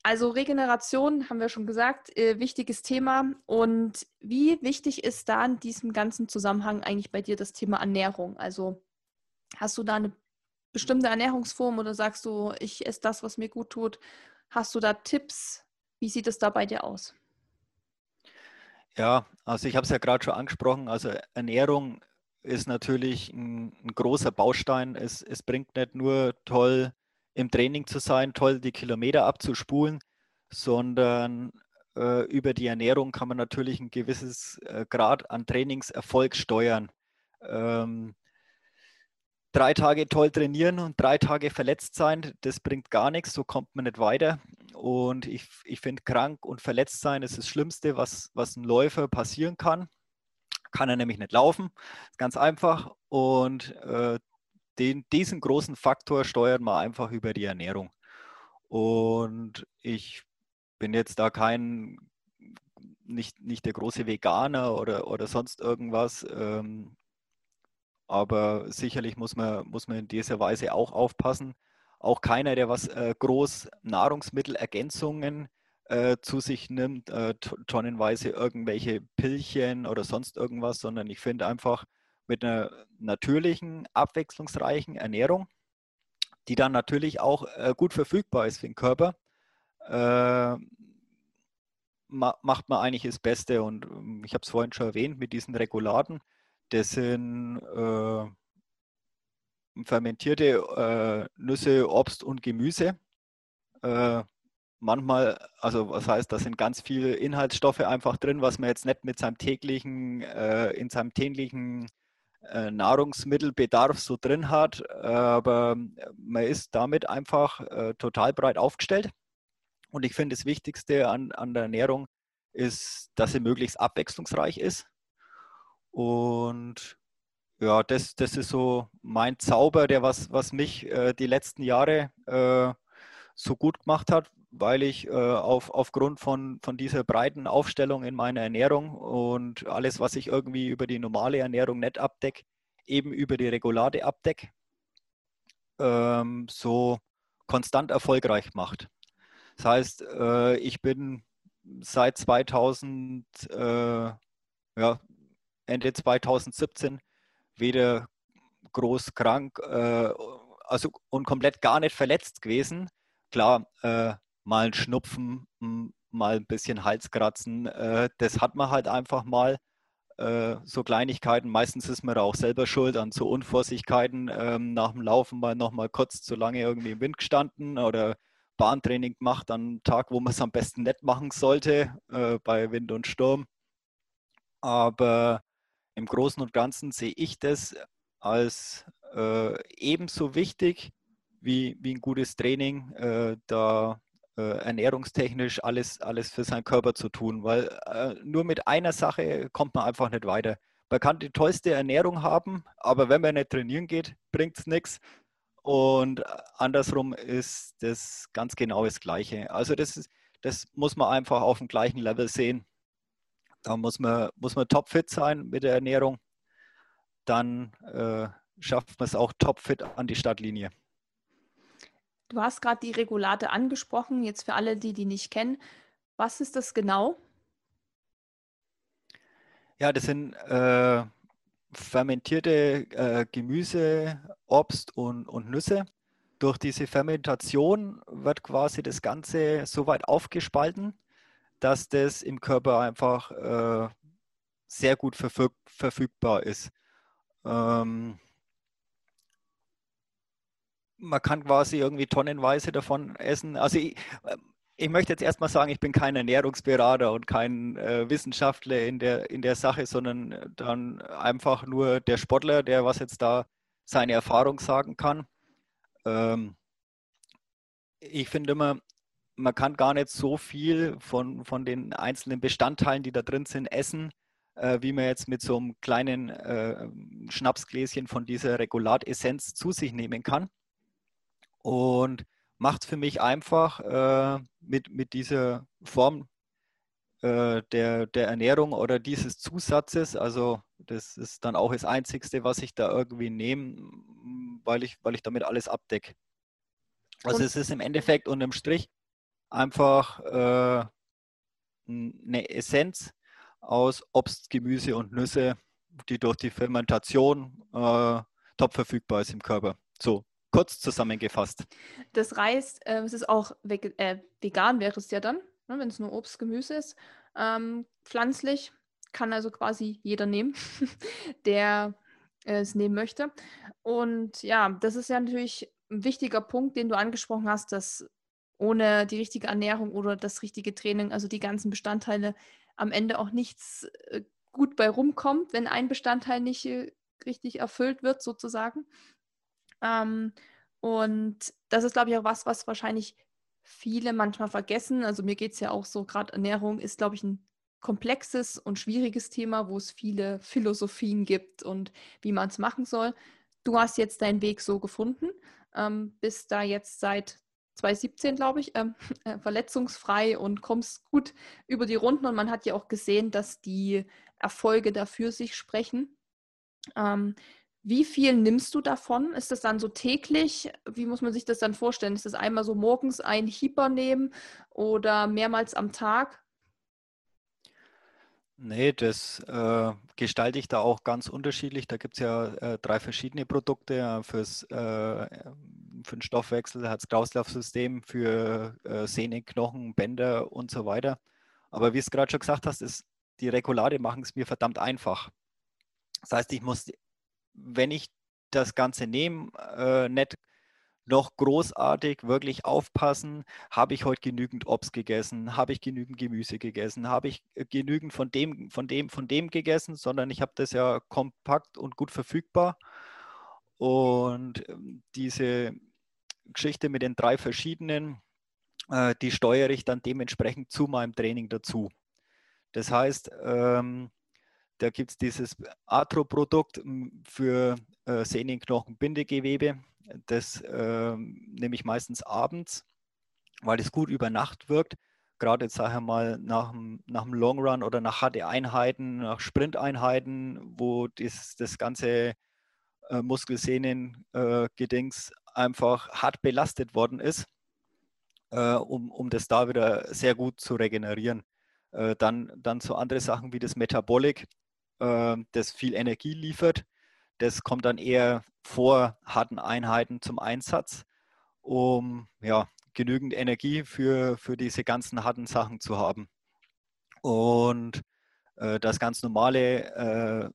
Also Regeneration haben wir schon gesagt, äh, wichtiges Thema. Und wie wichtig ist da in diesem ganzen Zusammenhang eigentlich bei dir das Thema Ernährung? Also hast du da eine bestimmte Ernährungsform oder sagst du, ich esse das, was mir gut tut? Hast du da Tipps? Wie sieht es da bei dir aus? Ja, also ich habe es ja gerade schon angesprochen. Also Ernährung ist natürlich ein, ein großer Baustein. Es, es, bringt nicht nur toll im Training zu sein, toll die Kilometer abzuspulen, sondern äh, über die Ernährung kann man natürlich ein gewisses äh, Grad an Trainingserfolg steuern. Ähm, drei Tage toll trainieren und drei Tage verletzt sein, das bringt gar nichts, so kommt man nicht weiter. Und ich, ich finde, krank und verletzt sein ist das Schlimmste, was, was ein Läufer passieren kann. Kann er nämlich nicht laufen, ganz einfach. Und äh, den, diesen großen Faktor steuert man einfach über die Ernährung. Und ich bin jetzt da kein, nicht, nicht der große Veganer oder, oder sonst irgendwas. Ähm, aber sicherlich muss man, muss man in dieser Weise auch aufpassen. Auch keiner, der was äh, groß Nahrungsmittelergänzungen äh, zu sich nimmt, äh, tonnenweise irgendwelche Pillchen oder sonst irgendwas, sondern ich finde einfach mit einer natürlichen, abwechslungsreichen Ernährung, die dann natürlich auch äh, gut verfügbar ist für den Körper, äh, ma macht man eigentlich das Beste. Und ähm, ich habe es vorhin schon erwähnt mit diesen Regulaten. Das sind äh, fermentierte äh, Nüsse, Obst und Gemüse. Äh, manchmal, also was heißt, da sind ganz viele Inhaltsstoffe einfach drin, was man jetzt nicht mit seinem täglichen, äh, in seinem täglichen äh, Nahrungsmittelbedarf so drin hat, aber man ist damit einfach äh, total breit aufgestellt. Und ich finde, das Wichtigste an, an der Ernährung ist, dass sie möglichst abwechslungsreich ist. Und ja, das, das ist so mein Zauber, der was, was mich äh, die letzten Jahre äh, so gut gemacht hat, weil ich äh, auf, aufgrund von, von dieser breiten Aufstellung in meiner Ernährung und alles, was ich irgendwie über die normale Ernährung nicht abdecke, eben über die Regulate abdecke, ähm, so konstant erfolgreich macht. Das heißt, äh, ich bin seit 2000, äh, ja, Ende 2017 weder groß krank äh, also, und komplett gar nicht verletzt gewesen. Klar, äh, mal ein Schnupfen, mal ein bisschen Halskratzen, äh, das hat man halt einfach mal. Äh, so Kleinigkeiten, meistens ist man da auch selber schuld an so Unvorsichtigkeiten, ähm, nach dem Laufen mal nochmal kurz zu lange irgendwie im Wind gestanden oder Bahntraining gemacht an einem Tag, wo man es am besten nicht machen sollte, äh, bei Wind und Sturm. Aber im Großen und Ganzen sehe ich das als äh, ebenso wichtig wie, wie ein gutes Training, äh, da äh, ernährungstechnisch alles, alles für seinen Körper zu tun, weil äh, nur mit einer Sache kommt man einfach nicht weiter. Man kann die tollste Ernährung haben, aber wenn man nicht trainieren geht, bringt es nichts. Und andersrum ist das ganz genau das Gleiche. Also das, ist, das muss man einfach auf dem gleichen Level sehen. Da muss man, muss man topfit sein mit der Ernährung. Dann äh, schafft man es auch topfit an die Startlinie. Du hast gerade die Regulate angesprochen. Jetzt für alle, die die nicht kennen. Was ist das genau? Ja, das sind äh, fermentierte äh, Gemüse, Obst und, und Nüsse. Durch diese Fermentation wird quasi das Ganze so weit aufgespalten, dass das im Körper einfach äh, sehr gut verfüg verfügbar ist. Ähm, man kann quasi irgendwie tonnenweise davon essen. Also ich, ich möchte jetzt erstmal sagen, ich bin kein Ernährungsberater und kein äh, Wissenschaftler in der, in der Sache, sondern dann einfach nur der Sportler, der was jetzt da seine Erfahrung sagen kann. Ähm, ich finde immer, man kann gar nicht so viel von, von den einzelnen Bestandteilen, die da drin sind, essen, äh, wie man jetzt mit so einem kleinen äh, Schnapsgläschen von dieser Regulat-Essenz zu sich nehmen kann. Und macht es für mich einfach äh, mit, mit dieser Form äh, der, der Ernährung oder dieses Zusatzes. Also das ist dann auch das Einzigste, was ich da irgendwie nehme, weil ich, weil ich damit alles abdecke. Also Und es ist im Endeffekt unterm Strich einfach äh, eine Essenz aus Obst, Gemüse und Nüsse, die durch die Fermentation äh, top verfügbar ist im Körper. So, kurz zusammengefasst. Das heißt, äh, es ist auch äh, vegan wäre es ja dann, ne, wenn es nur Obst, Gemüse ist. Ähm, pflanzlich kann also quasi jeder nehmen, der äh, es nehmen möchte. Und ja, das ist ja natürlich ein wichtiger Punkt, den du angesprochen hast, dass ohne die richtige Ernährung oder das richtige Training, also die ganzen Bestandteile, am Ende auch nichts äh, gut bei rumkommt, wenn ein Bestandteil nicht äh, richtig erfüllt wird, sozusagen. Ähm, und das ist, glaube ich, auch was, was wahrscheinlich viele manchmal vergessen. Also mir geht es ja auch so, gerade Ernährung ist, glaube ich, ein komplexes und schwieriges Thema, wo es viele Philosophien gibt und wie man es machen soll. Du hast jetzt deinen Weg so gefunden, ähm, bist da jetzt seit 2017, glaube ich, ähm, äh, verletzungsfrei und kommst gut über die Runden. Und man hat ja auch gesehen, dass die Erfolge dafür sich sprechen. Ähm, wie viel nimmst du davon? Ist das dann so täglich? Wie muss man sich das dann vorstellen? Ist das einmal so morgens ein Hieper nehmen oder mehrmals am Tag? Nee, das äh, gestalte ich da auch ganz unterschiedlich. Da gibt es ja äh, drei verschiedene Produkte fürs, äh, für den Stoffwechsel, Herz-Kreislauf-System, für äh, Sehne, Knochen, Bänder und so weiter. Aber wie es gerade schon gesagt hast, ist, die Regulade machen es mir verdammt einfach. Das heißt, ich muss, wenn ich das Ganze nehme, äh, nicht noch großartig wirklich aufpassen, habe ich heute genügend Obst gegessen, habe ich genügend Gemüse gegessen, habe ich äh, genügend von dem, von dem, von dem gegessen, sondern ich habe das ja kompakt und gut verfügbar. Und ähm, diese Geschichte mit den drei verschiedenen, äh, die steuere ich dann dementsprechend zu meinem Training dazu. Das heißt, ähm, da gibt es dieses Atro-Produkt für äh, Sehnenknochen, Bindegewebe das äh, nehme ich meistens abends, weil es gut über Nacht wirkt. Gerade jetzt sage ich mal nach dem, nach dem Long Run oder nach HD-Einheiten, nach Sprinteinheiten, wo das, das ganze äh, Muskelsehnengedings äh, einfach hart belastet worden ist, äh, um, um das da wieder sehr gut zu regenerieren. Äh, dann, dann so andere Sachen wie das Metabolic, das viel Energie liefert das kommt dann eher vor harten Einheiten zum Einsatz, um ja, genügend Energie für, für diese ganzen harten Sachen zu haben. Und äh, das ganz normale äh,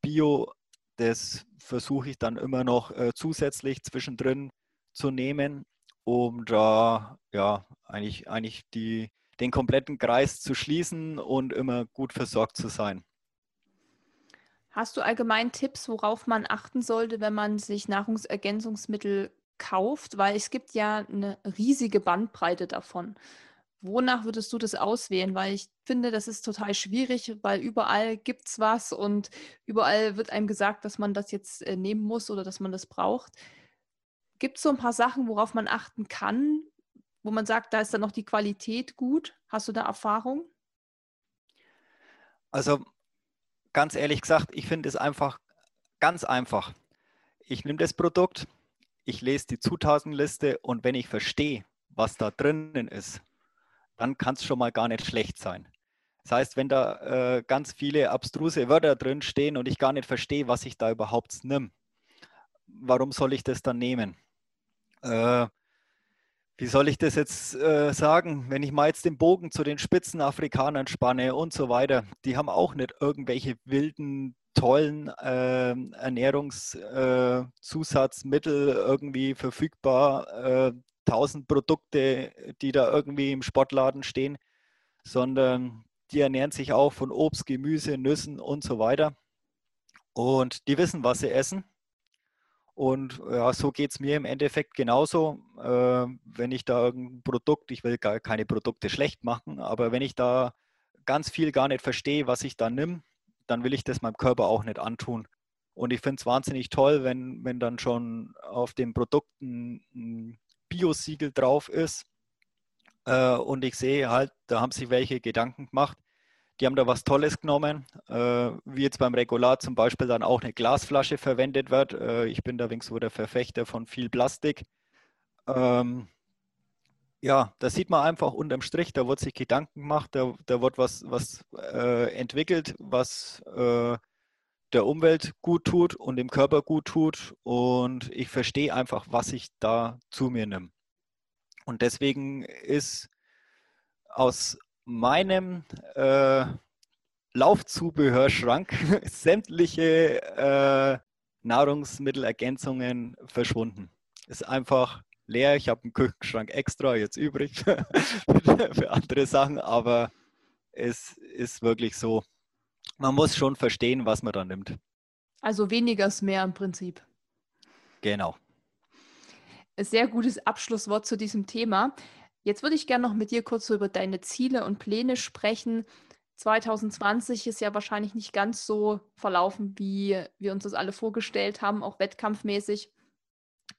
Bio, das versuche ich dann immer noch äh, zusätzlich zwischendrin zu nehmen, um da ja eigentlich, eigentlich die, den kompletten Kreis zu schließen und immer gut versorgt zu sein. Hast du allgemein Tipps, worauf man achten sollte, wenn man sich Nahrungsergänzungsmittel kauft? Weil es gibt ja eine riesige Bandbreite davon. Wonach würdest du das auswählen? Weil ich finde, das ist total schwierig, weil überall gibt es was und überall wird einem gesagt, dass man das jetzt äh, nehmen muss oder dass man das braucht. Gibt es so ein paar Sachen, worauf man achten kann, wo man sagt, da ist dann noch die Qualität gut? Hast du da Erfahrung? Also ganz ehrlich gesagt, ich finde es einfach ganz einfach. Ich nehme das Produkt, ich lese die Zutatenliste und wenn ich verstehe, was da drinnen ist, dann kann es schon mal gar nicht schlecht sein. Das heißt, wenn da äh, ganz viele abstruse Wörter drin stehen und ich gar nicht verstehe, was ich da überhaupt nehme, warum soll ich das dann nehmen? Äh, wie soll ich das jetzt äh, sagen, wenn ich mal jetzt den Bogen zu den Spitzenafrikanern spanne und so weiter, die haben auch nicht irgendwelche wilden, tollen äh, Ernährungszusatzmittel äh, irgendwie verfügbar, tausend Produkte, die da irgendwie im Sportladen stehen, sondern die ernähren sich auch von Obst, Gemüse, Nüssen und so weiter. Und die wissen, was sie essen und ja, so geht es mir im Endeffekt genauso. Äh, wenn ich da irgendein Produkt, ich will gar keine Produkte schlecht machen, aber wenn ich da ganz viel gar nicht verstehe, was ich da nimm, dann will ich das meinem Körper auch nicht antun. Und ich finde es wahnsinnig toll, wenn, wenn dann schon auf dem Produkt ein, ein Bio-Siegel drauf ist äh, und ich sehe halt, da haben sich welche Gedanken gemacht, die haben da was Tolles genommen, äh, wie jetzt beim Regular zum Beispiel dann auch eine Glasflasche verwendet wird. Äh, ich bin da wenigstens so der Verfechter von viel Plastik. Ähm, ja, da sieht man einfach unterm Strich, da wird sich Gedanken gemacht, da, da wird was, was äh, entwickelt, was äh, der Umwelt gut tut und dem Körper gut tut. Und ich verstehe einfach, was ich da zu mir nehme. Und deswegen ist aus meinem äh, Laufzubehörschrank sämtliche äh, Nahrungsmittelergänzungen verschwunden. Ist einfach leer. Ich habe einen Küchenschrank extra jetzt übrig für andere Sachen, aber es ist wirklich so. Man muss schon verstehen, was man da nimmt. Also weniger ist mehr im Prinzip. Genau. Sehr gutes Abschlusswort zu diesem Thema. Jetzt würde ich gerne noch mit dir kurz so über deine Ziele und Pläne sprechen. 2020 ist ja wahrscheinlich nicht ganz so verlaufen, wie wir uns das alle vorgestellt haben, auch wettkampfmäßig.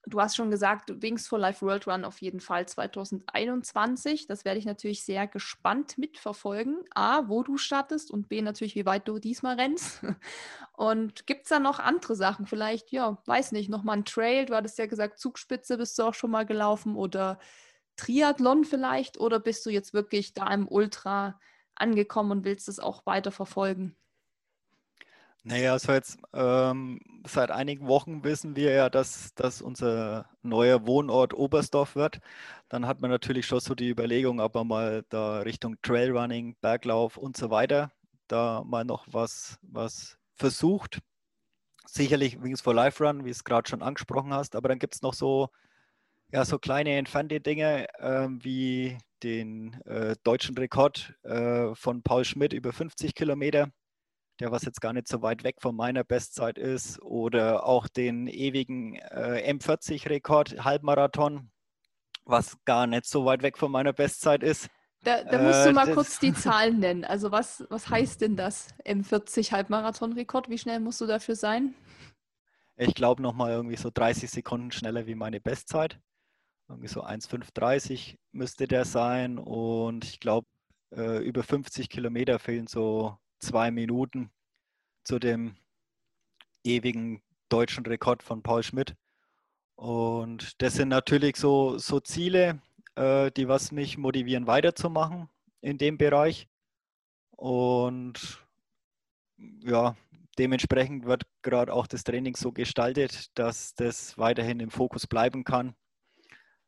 Du hast schon gesagt, Wings for Life World Run auf jeden Fall 2021. Das werde ich natürlich sehr gespannt mitverfolgen. A, wo du startest und B, natürlich, wie weit du diesmal rennst. Und gibt es da noch andere Sachen? Vielleicht, ja, weiß nicht, nochmal ein Trail. Du hattest ja gesagt, Zugspitze bist du auch schon mal gelaufen oder Triathlon vielleicht? Oder bist du jetzt wirklich da im Ultra angekommen und willst es auch weiter verfolgen? Naja, also jetzt ähm, seit einigen Wochen wissen wir ja, dass, dass unser neuer Wohnort Oberstdorf wird. Dann hat man natürlich schon so die Überlegung, ob man mal da Richtung Trailrunning, Berglauf und so weiter da mal noch was, was versucht. Sicherlich Wings for Life Run, wie es gerade schon angesprochen hast, aber dann gibt es noch so, ja, so kleine entfernte Dinge äh, wie den äh, deutschen Rekord äh, von Paul Schmidt über 50 Kilometer der was jetzt gar nicht so weit weg von meiner Bestzeit ist, oder auch den ewigen äh, M40-Rekord, Halbmarathon, was gar nicht so weit weg von meiner Bestzeit ist. Da, da musst äh, du mal kurz die Zahlen nennen. Also was, was heißt denn das M40 Halbmarathon-Rekord? Wie schnell musst du dafür sein? Ich glaube nochmal irgendwie so 30 Sekunden schneller wie meine Bestzeit. Irgendwie so 1,530 müsste der sein. Und ich glaube, äh, über 50 Kilometer fehlen so zwei Minuten zu dem ewigen deutschen Rekord von Paul Schmidt. Und das sind natürlich so, so Ziele, äh, die was mich motivieren, weiterzumachen in dem Bereich. Und ja, dementsprechend wird gerade auch das Training so gestaltet, dass das weiterhin im Fokus bleiben kann.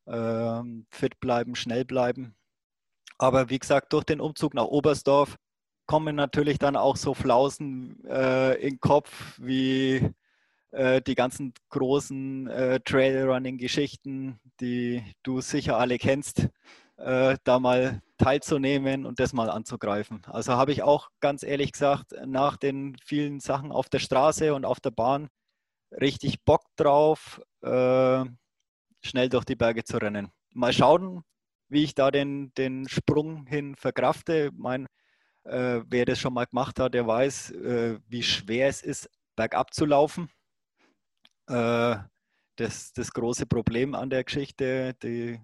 Ähm, fit bleiben, schnell bleiben. Aber wie gesagt, durch den Umzug nach Oberstdorf kommen natürlich dann auch so Flausen äh, in den Kopf wie äh, die ganzen großen äh, Trailrunning-Geschichten, die du sicher alle kennst, äh, da mal teilzunehmen und das mal anzugreifen. Also habe ich auch ganz ehrlich gesagt, nach den vielen Sachen auf der Straße und auf der Bahn richtig Bock drauf, äh, schnell durch die Berge zu rennen. Mal schauen, wie ich da den, den Sprung hin verkrafte. Mein, äh, wer das schon mal gemacht hat, der weiß, äh, wie schwer es ist, bergab zu laufen. Äh, das, das große Problem an der Geschichte, die,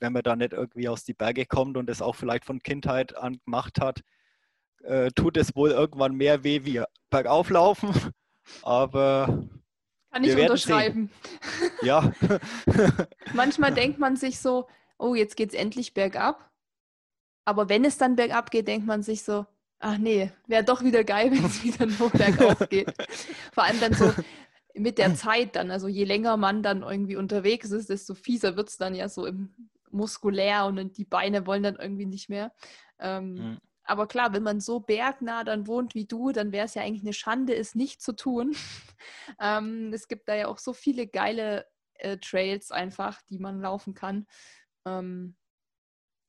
wenn man da nicht irgendwie aus die Berge kommt und das auch vielleicht von Kindheit an gemacht hat, äh, tut es wohl irgendwann mehr weh wie bergauf laufen. Aber kann ich unterschreiben. Ja. Manchmal denkt man sich so, oh, jetzt geht es endlich bergab. Aber wenn es dann bergab geht, denkt man sich so, ach nee, wäre doch wieder geil, wenn es wieder nur bergauf geht. Vor allem dann so mit der Zeit dann, also je länger man dann irgendwie unterwegs ist, desto fieser wird es dann ja so im muskulär und die Beine wollen dann irgendwie nicht mehr. Ähm, mhm. Aber klar, wenn man so bergnah dann wohnt wie du, dann wäre es ja eigentlich eine Schande, es nicht zu tun. ähm, es gibt da ja auch so viele geile äh, Trails einfach, die man laufen kann. Ähm,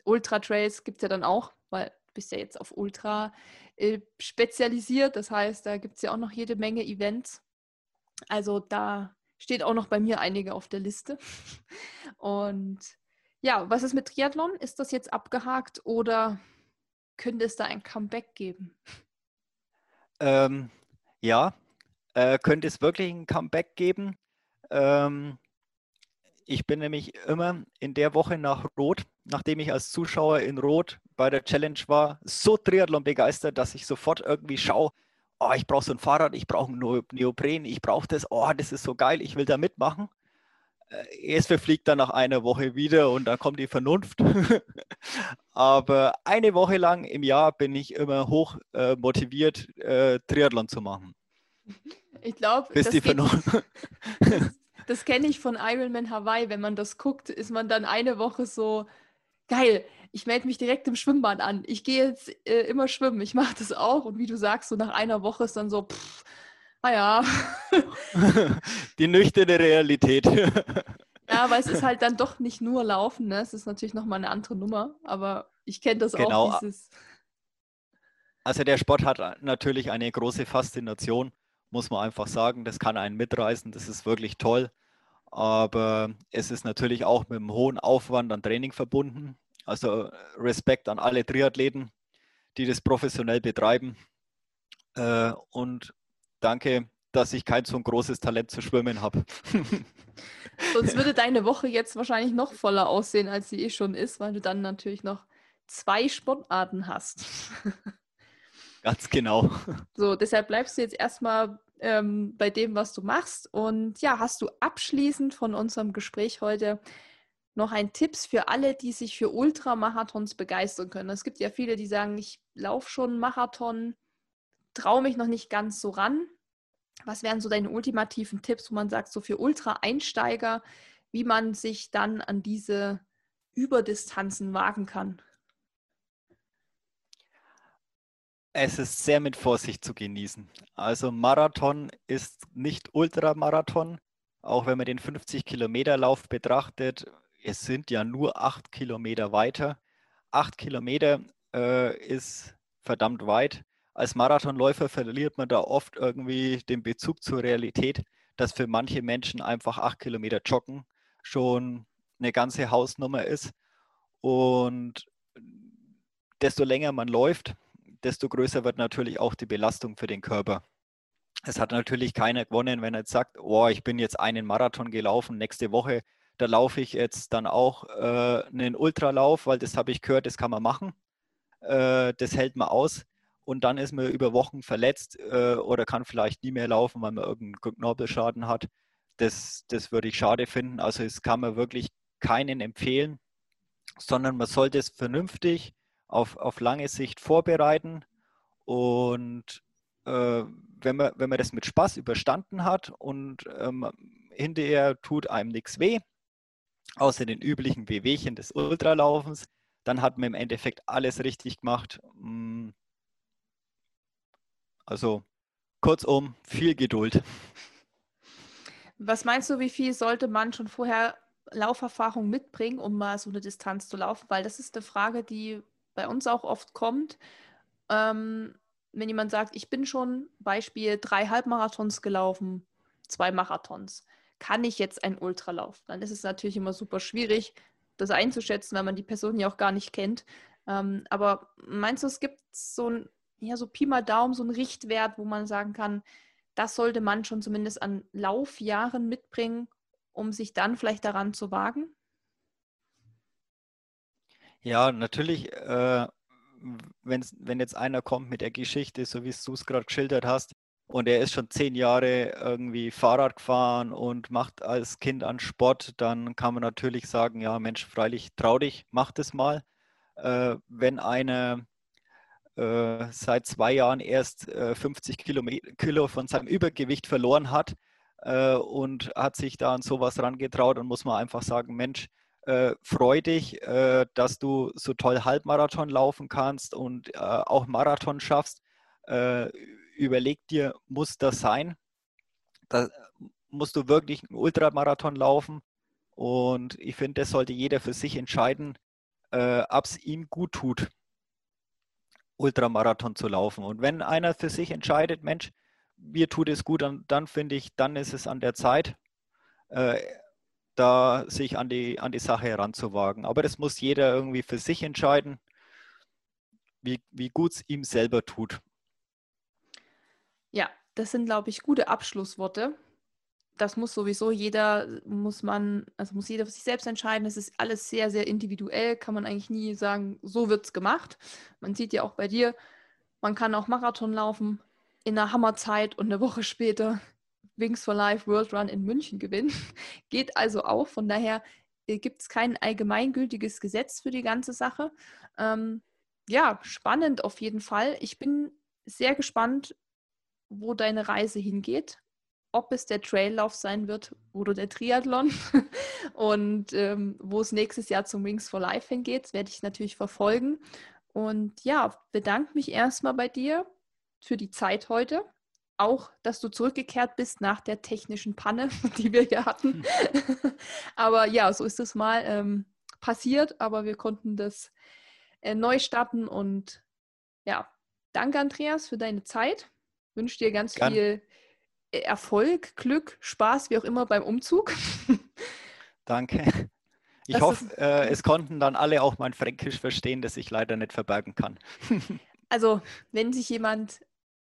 Ultra-Trails gibt es ja dann auch, weil du bist ja jetzt auf Ultra äh, spezialisiert. Das heißt, da gibt es ja auch noch jede Menge Events. Also da steht auch noch bei mir einige auf der Liste. Und ja, was ist mit Triathlon? Ist das jetzt abgehakt oder könnte es da ein Comeback geben? Ähm, ja, äh, könnte es wirklich ein Comeback geben. Ähm, ich bin nämlich immer in der Woche nach Rot, nachdem ich als Zuschauer in Rot bei der Challenge war, so Triathlon begeistert, dass ich sofort irgendwie schaue, oh, ich brauche so ein Fahrrad, ich brauche ein Neopren, ich brauche das, oh, das ist so geil, ich will da mitmachen. Äh, es verfliegt dann nach einer Woche wieder und dann kommt die Vernunft. Aber eine Woche lang im Jahr bin ich immer hoch äh, motiviert, äh, Triathlon zu machen. Ich glaube, das, die Vernunft. das kenne ich von Ironman Hawaii. Wenn man das guckt, ist man dann eine Woche so, geil, ich melde mich direkt im Schwimmbad an. Ich gehe jetzt äh, immer schwimmen. Ich mache das auch. Und wie du sagst, so nach einer Woche ist dann so, pff, ah ja. Die nüchterne Realität. Ja, aber es ist halt dann doch nicht nur Laufen. Ne? Es ist natürlich nochmal eine andere Nummer. Aber ich kenne das genau. auch. Dieses also der Sport hat natürlich eine große Faszination, muss man einfach sagen. Das kann einen mitreißen. Das ist wirklich toll. Aber es ist natürlich auch mit einem hohen Aufwand an Training verbunden. Also Respekt an alle Triathleten, die das professionell betreiben. Äh, und danke, dass ich kein so ein großes Talent zu schwimmen habe. Sonst würde deine Woche jetzt wahrscheinlich noch voller aussehen, als sie eh schon ist, weil du dann natürlich noch zwei Sportarten hast. Ganz genau. So, deshalb bleibst du jetzt erstmal ähm, bei dem, was du machst. Und ja, hast du abschließend von unserem Gespräch heute noch ein Tipps für alle, die sich für Ultramarathons begeistern können? Es gibt ja viele, die sagen, ich laufe schon einen Marathon, traue mich noch nicht ganz so ran. Was wären so deine ultimativen Tipps, wo man sagt, so für Ultra-Einsteiger, wie man sich dann an diese Überdistanzen wagen kann? Es ist sehr mit Vorsicht zu genießen. Also Marathon ist nicht Ultramarathon. Auch wenn man den 50-Kilometer-Lauf betrachtet, es sind ja nur acht Kilometer weiter. Acht Kilometer äh, ist verdammt weit als Marathonläufer verliert man da oft irgendwie den Bezug zur Realität, dass für manche Menschen einfach acht Kilometer joggen schon eine ganze Hausnummer ist. Und desto länger man läuft, desto größer wird natürlich auch die Belastung für den Körper. Es hat natürlich keiner gewonnen, wenn er jetzt sagt, oh, ich bin jetzt einen Marathon gelaufen, nächste Woche, da laufe ich jetzt dann auch äh, einen Ultralauf, weil das habe ich gehört, das kann man machen. Äh, das hält man aus und dann ist man über Wochen verletzt äh, oder kann vielleicht nie mehr laufen, weil man irgendeinen Knorpelschaden hat. Das, das würde ich schade finden. Also es kann man wirklich keinen empfehlen, sondern man sollte es vernünftig auf, auf lange Sicht vorbereiten und äh, wenn, man, wenn man das mit Spaß überstanden hat und ähm, hinterher tut einem nichts weh, außer den üblichen Wehwehchen des Ultralaufens, dann hat man im Endeffekt alles richtig gemacht. Mm, also kurzum, viel Geduld. Was meinst du, wie viel sollte man schon vorher Lauferfahrung mitbringen, um mal so eine Distanz zu laufen? Weil das ist eine Frage, die bei uns auch oft kommt. Ähm, wenn jemand sagt, ich bin schon, Beispiel, drei Halbmarathons gelaufen, zwei Marathons, kann ich jetzt ein Ultralauf? Dann ist es natürlich immer super schwierig, das einzuschätzen, weil man die Person ja auch gar nicht kennt. Ähm, aber meinst du, es gibt so ein ja, so Pi mal Daumen, so ein Richtwert, wo man sagen kann, das sollte man schon zumindest an Laufjahren mitbringen, um sich dann vielleicht daran zu wagen? Ja, natürlich, äh, wenn jetzt einer kommt mit der Geschichte, so wie du es gerade geschildert hast, und er ist schon zehn Jahre irgendwie Fahrrad gefahren und macht als Kind an Sport, dann kann man natürlich sagen, ja Mensch, freilich trau dich, mach das mal. Äh, wenn einer äh, seit zwei Jahren erst äh, 50 Kilo von seinem Übergewicht verloren hat äh, und hat sich da an sowas rangetraut und muss man einfach sagen, Mensch, äh, freu dich, äh, dass du so toll Halbmarathon laufen kannst und auch Marathon schaffst. überleg dir, muss das sein? Da musst du wirklich einen Ultramarathon laufen. Und ich finde, das sollte jeder für sich entscheiden, ob es ihm gut tut. Ultramarathon zu laufen. Und wenn einer für sich entscheidet, Mensch, mir tut es gut, dann, dann finde ich, dann ist es an der Zeit, äh, da sich an die, an die Sache heranzuwagen. Aber das muss jeder irgendwie für sich entscheiden, wie, wie gut es ihm selber tut. Ja, das sind, glaube ich, gute Abschlussworte das muss sowieso jeder, muss man, also muss jeder für sich selbst entscheiden. Das ist alles sehr, sehr individuell, kann man eigentlich nie sagen, so wird es gemacht. Man sieht ja auch bei dir, man kann auch Marathon laufen in einer Hammerzeit und eine Woche später Wings for Life World Run in München gewinnen. Geht also auch. Von daher äh, gibt es kein allgemeingültiges Gesetz für die ganze Sache. Ähm, ja, spannend auf jeden Fall. Ich bin sehr gespannt, wo deine Reise hingeht ob es der Traillauf sein wird oder der Triathlon und ähm, wo es nächstes Jahr zum Wings for Life hingeht, werde ich natürlich verfolgen. Und ja, bedanke mich erstmal bei dir für die Zeit heute. Auch, dass du zurückgekehrt bist nach der technischen Panne, die wir hier hatten. aber ja, so ist es mal ähm, passiert, aber wir konnten das äh, neu starten und ja, danke Andreas für deine Zeit. Ich wünsche dir ganz Gern. viel Erfolg, Glück, Spaß, wie auch immer beim Umzug. Danke. Ich das hoffe, äh, es konnten dann alle auch mein Fränkisch verstehen, das ich leider nicht verbergen kann. also, wenn sich jemand,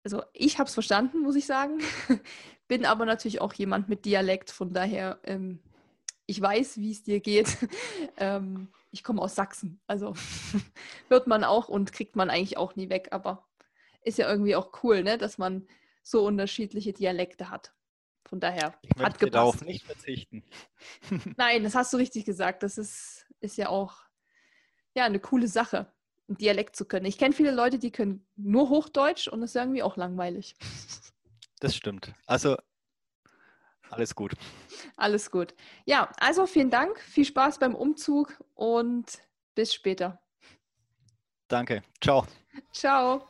also ich habe es verstanden, muss ich sagen, bin aber natürlich auch jemand mit Dialekt, von daher, ähm, ich weiß, wie es dir geht. ähm, ich komme aus Sachsen, also hört man auch und kriegt man eigentlich auch nie weg, aber ist ja irgendwie auch cool, ne, dass man so unterschiedliche Dialekte hat. Von daher ich hat gepasst. darauf nicht verzichten. Nein, das hast du richtig gesagt. Das ist, ist ja auch ja, eine coole Sache, einen Dialekt zu können. Ich kenne viele Leute, die können nur Hochdeutsch und das ist irgendwie auch langweilig. Das stimmt. Also alles gut. Alles gut. Ja, also vielen Dank, viel Spaß beim Umzug und bis später. Danke. Ciao. Ciao.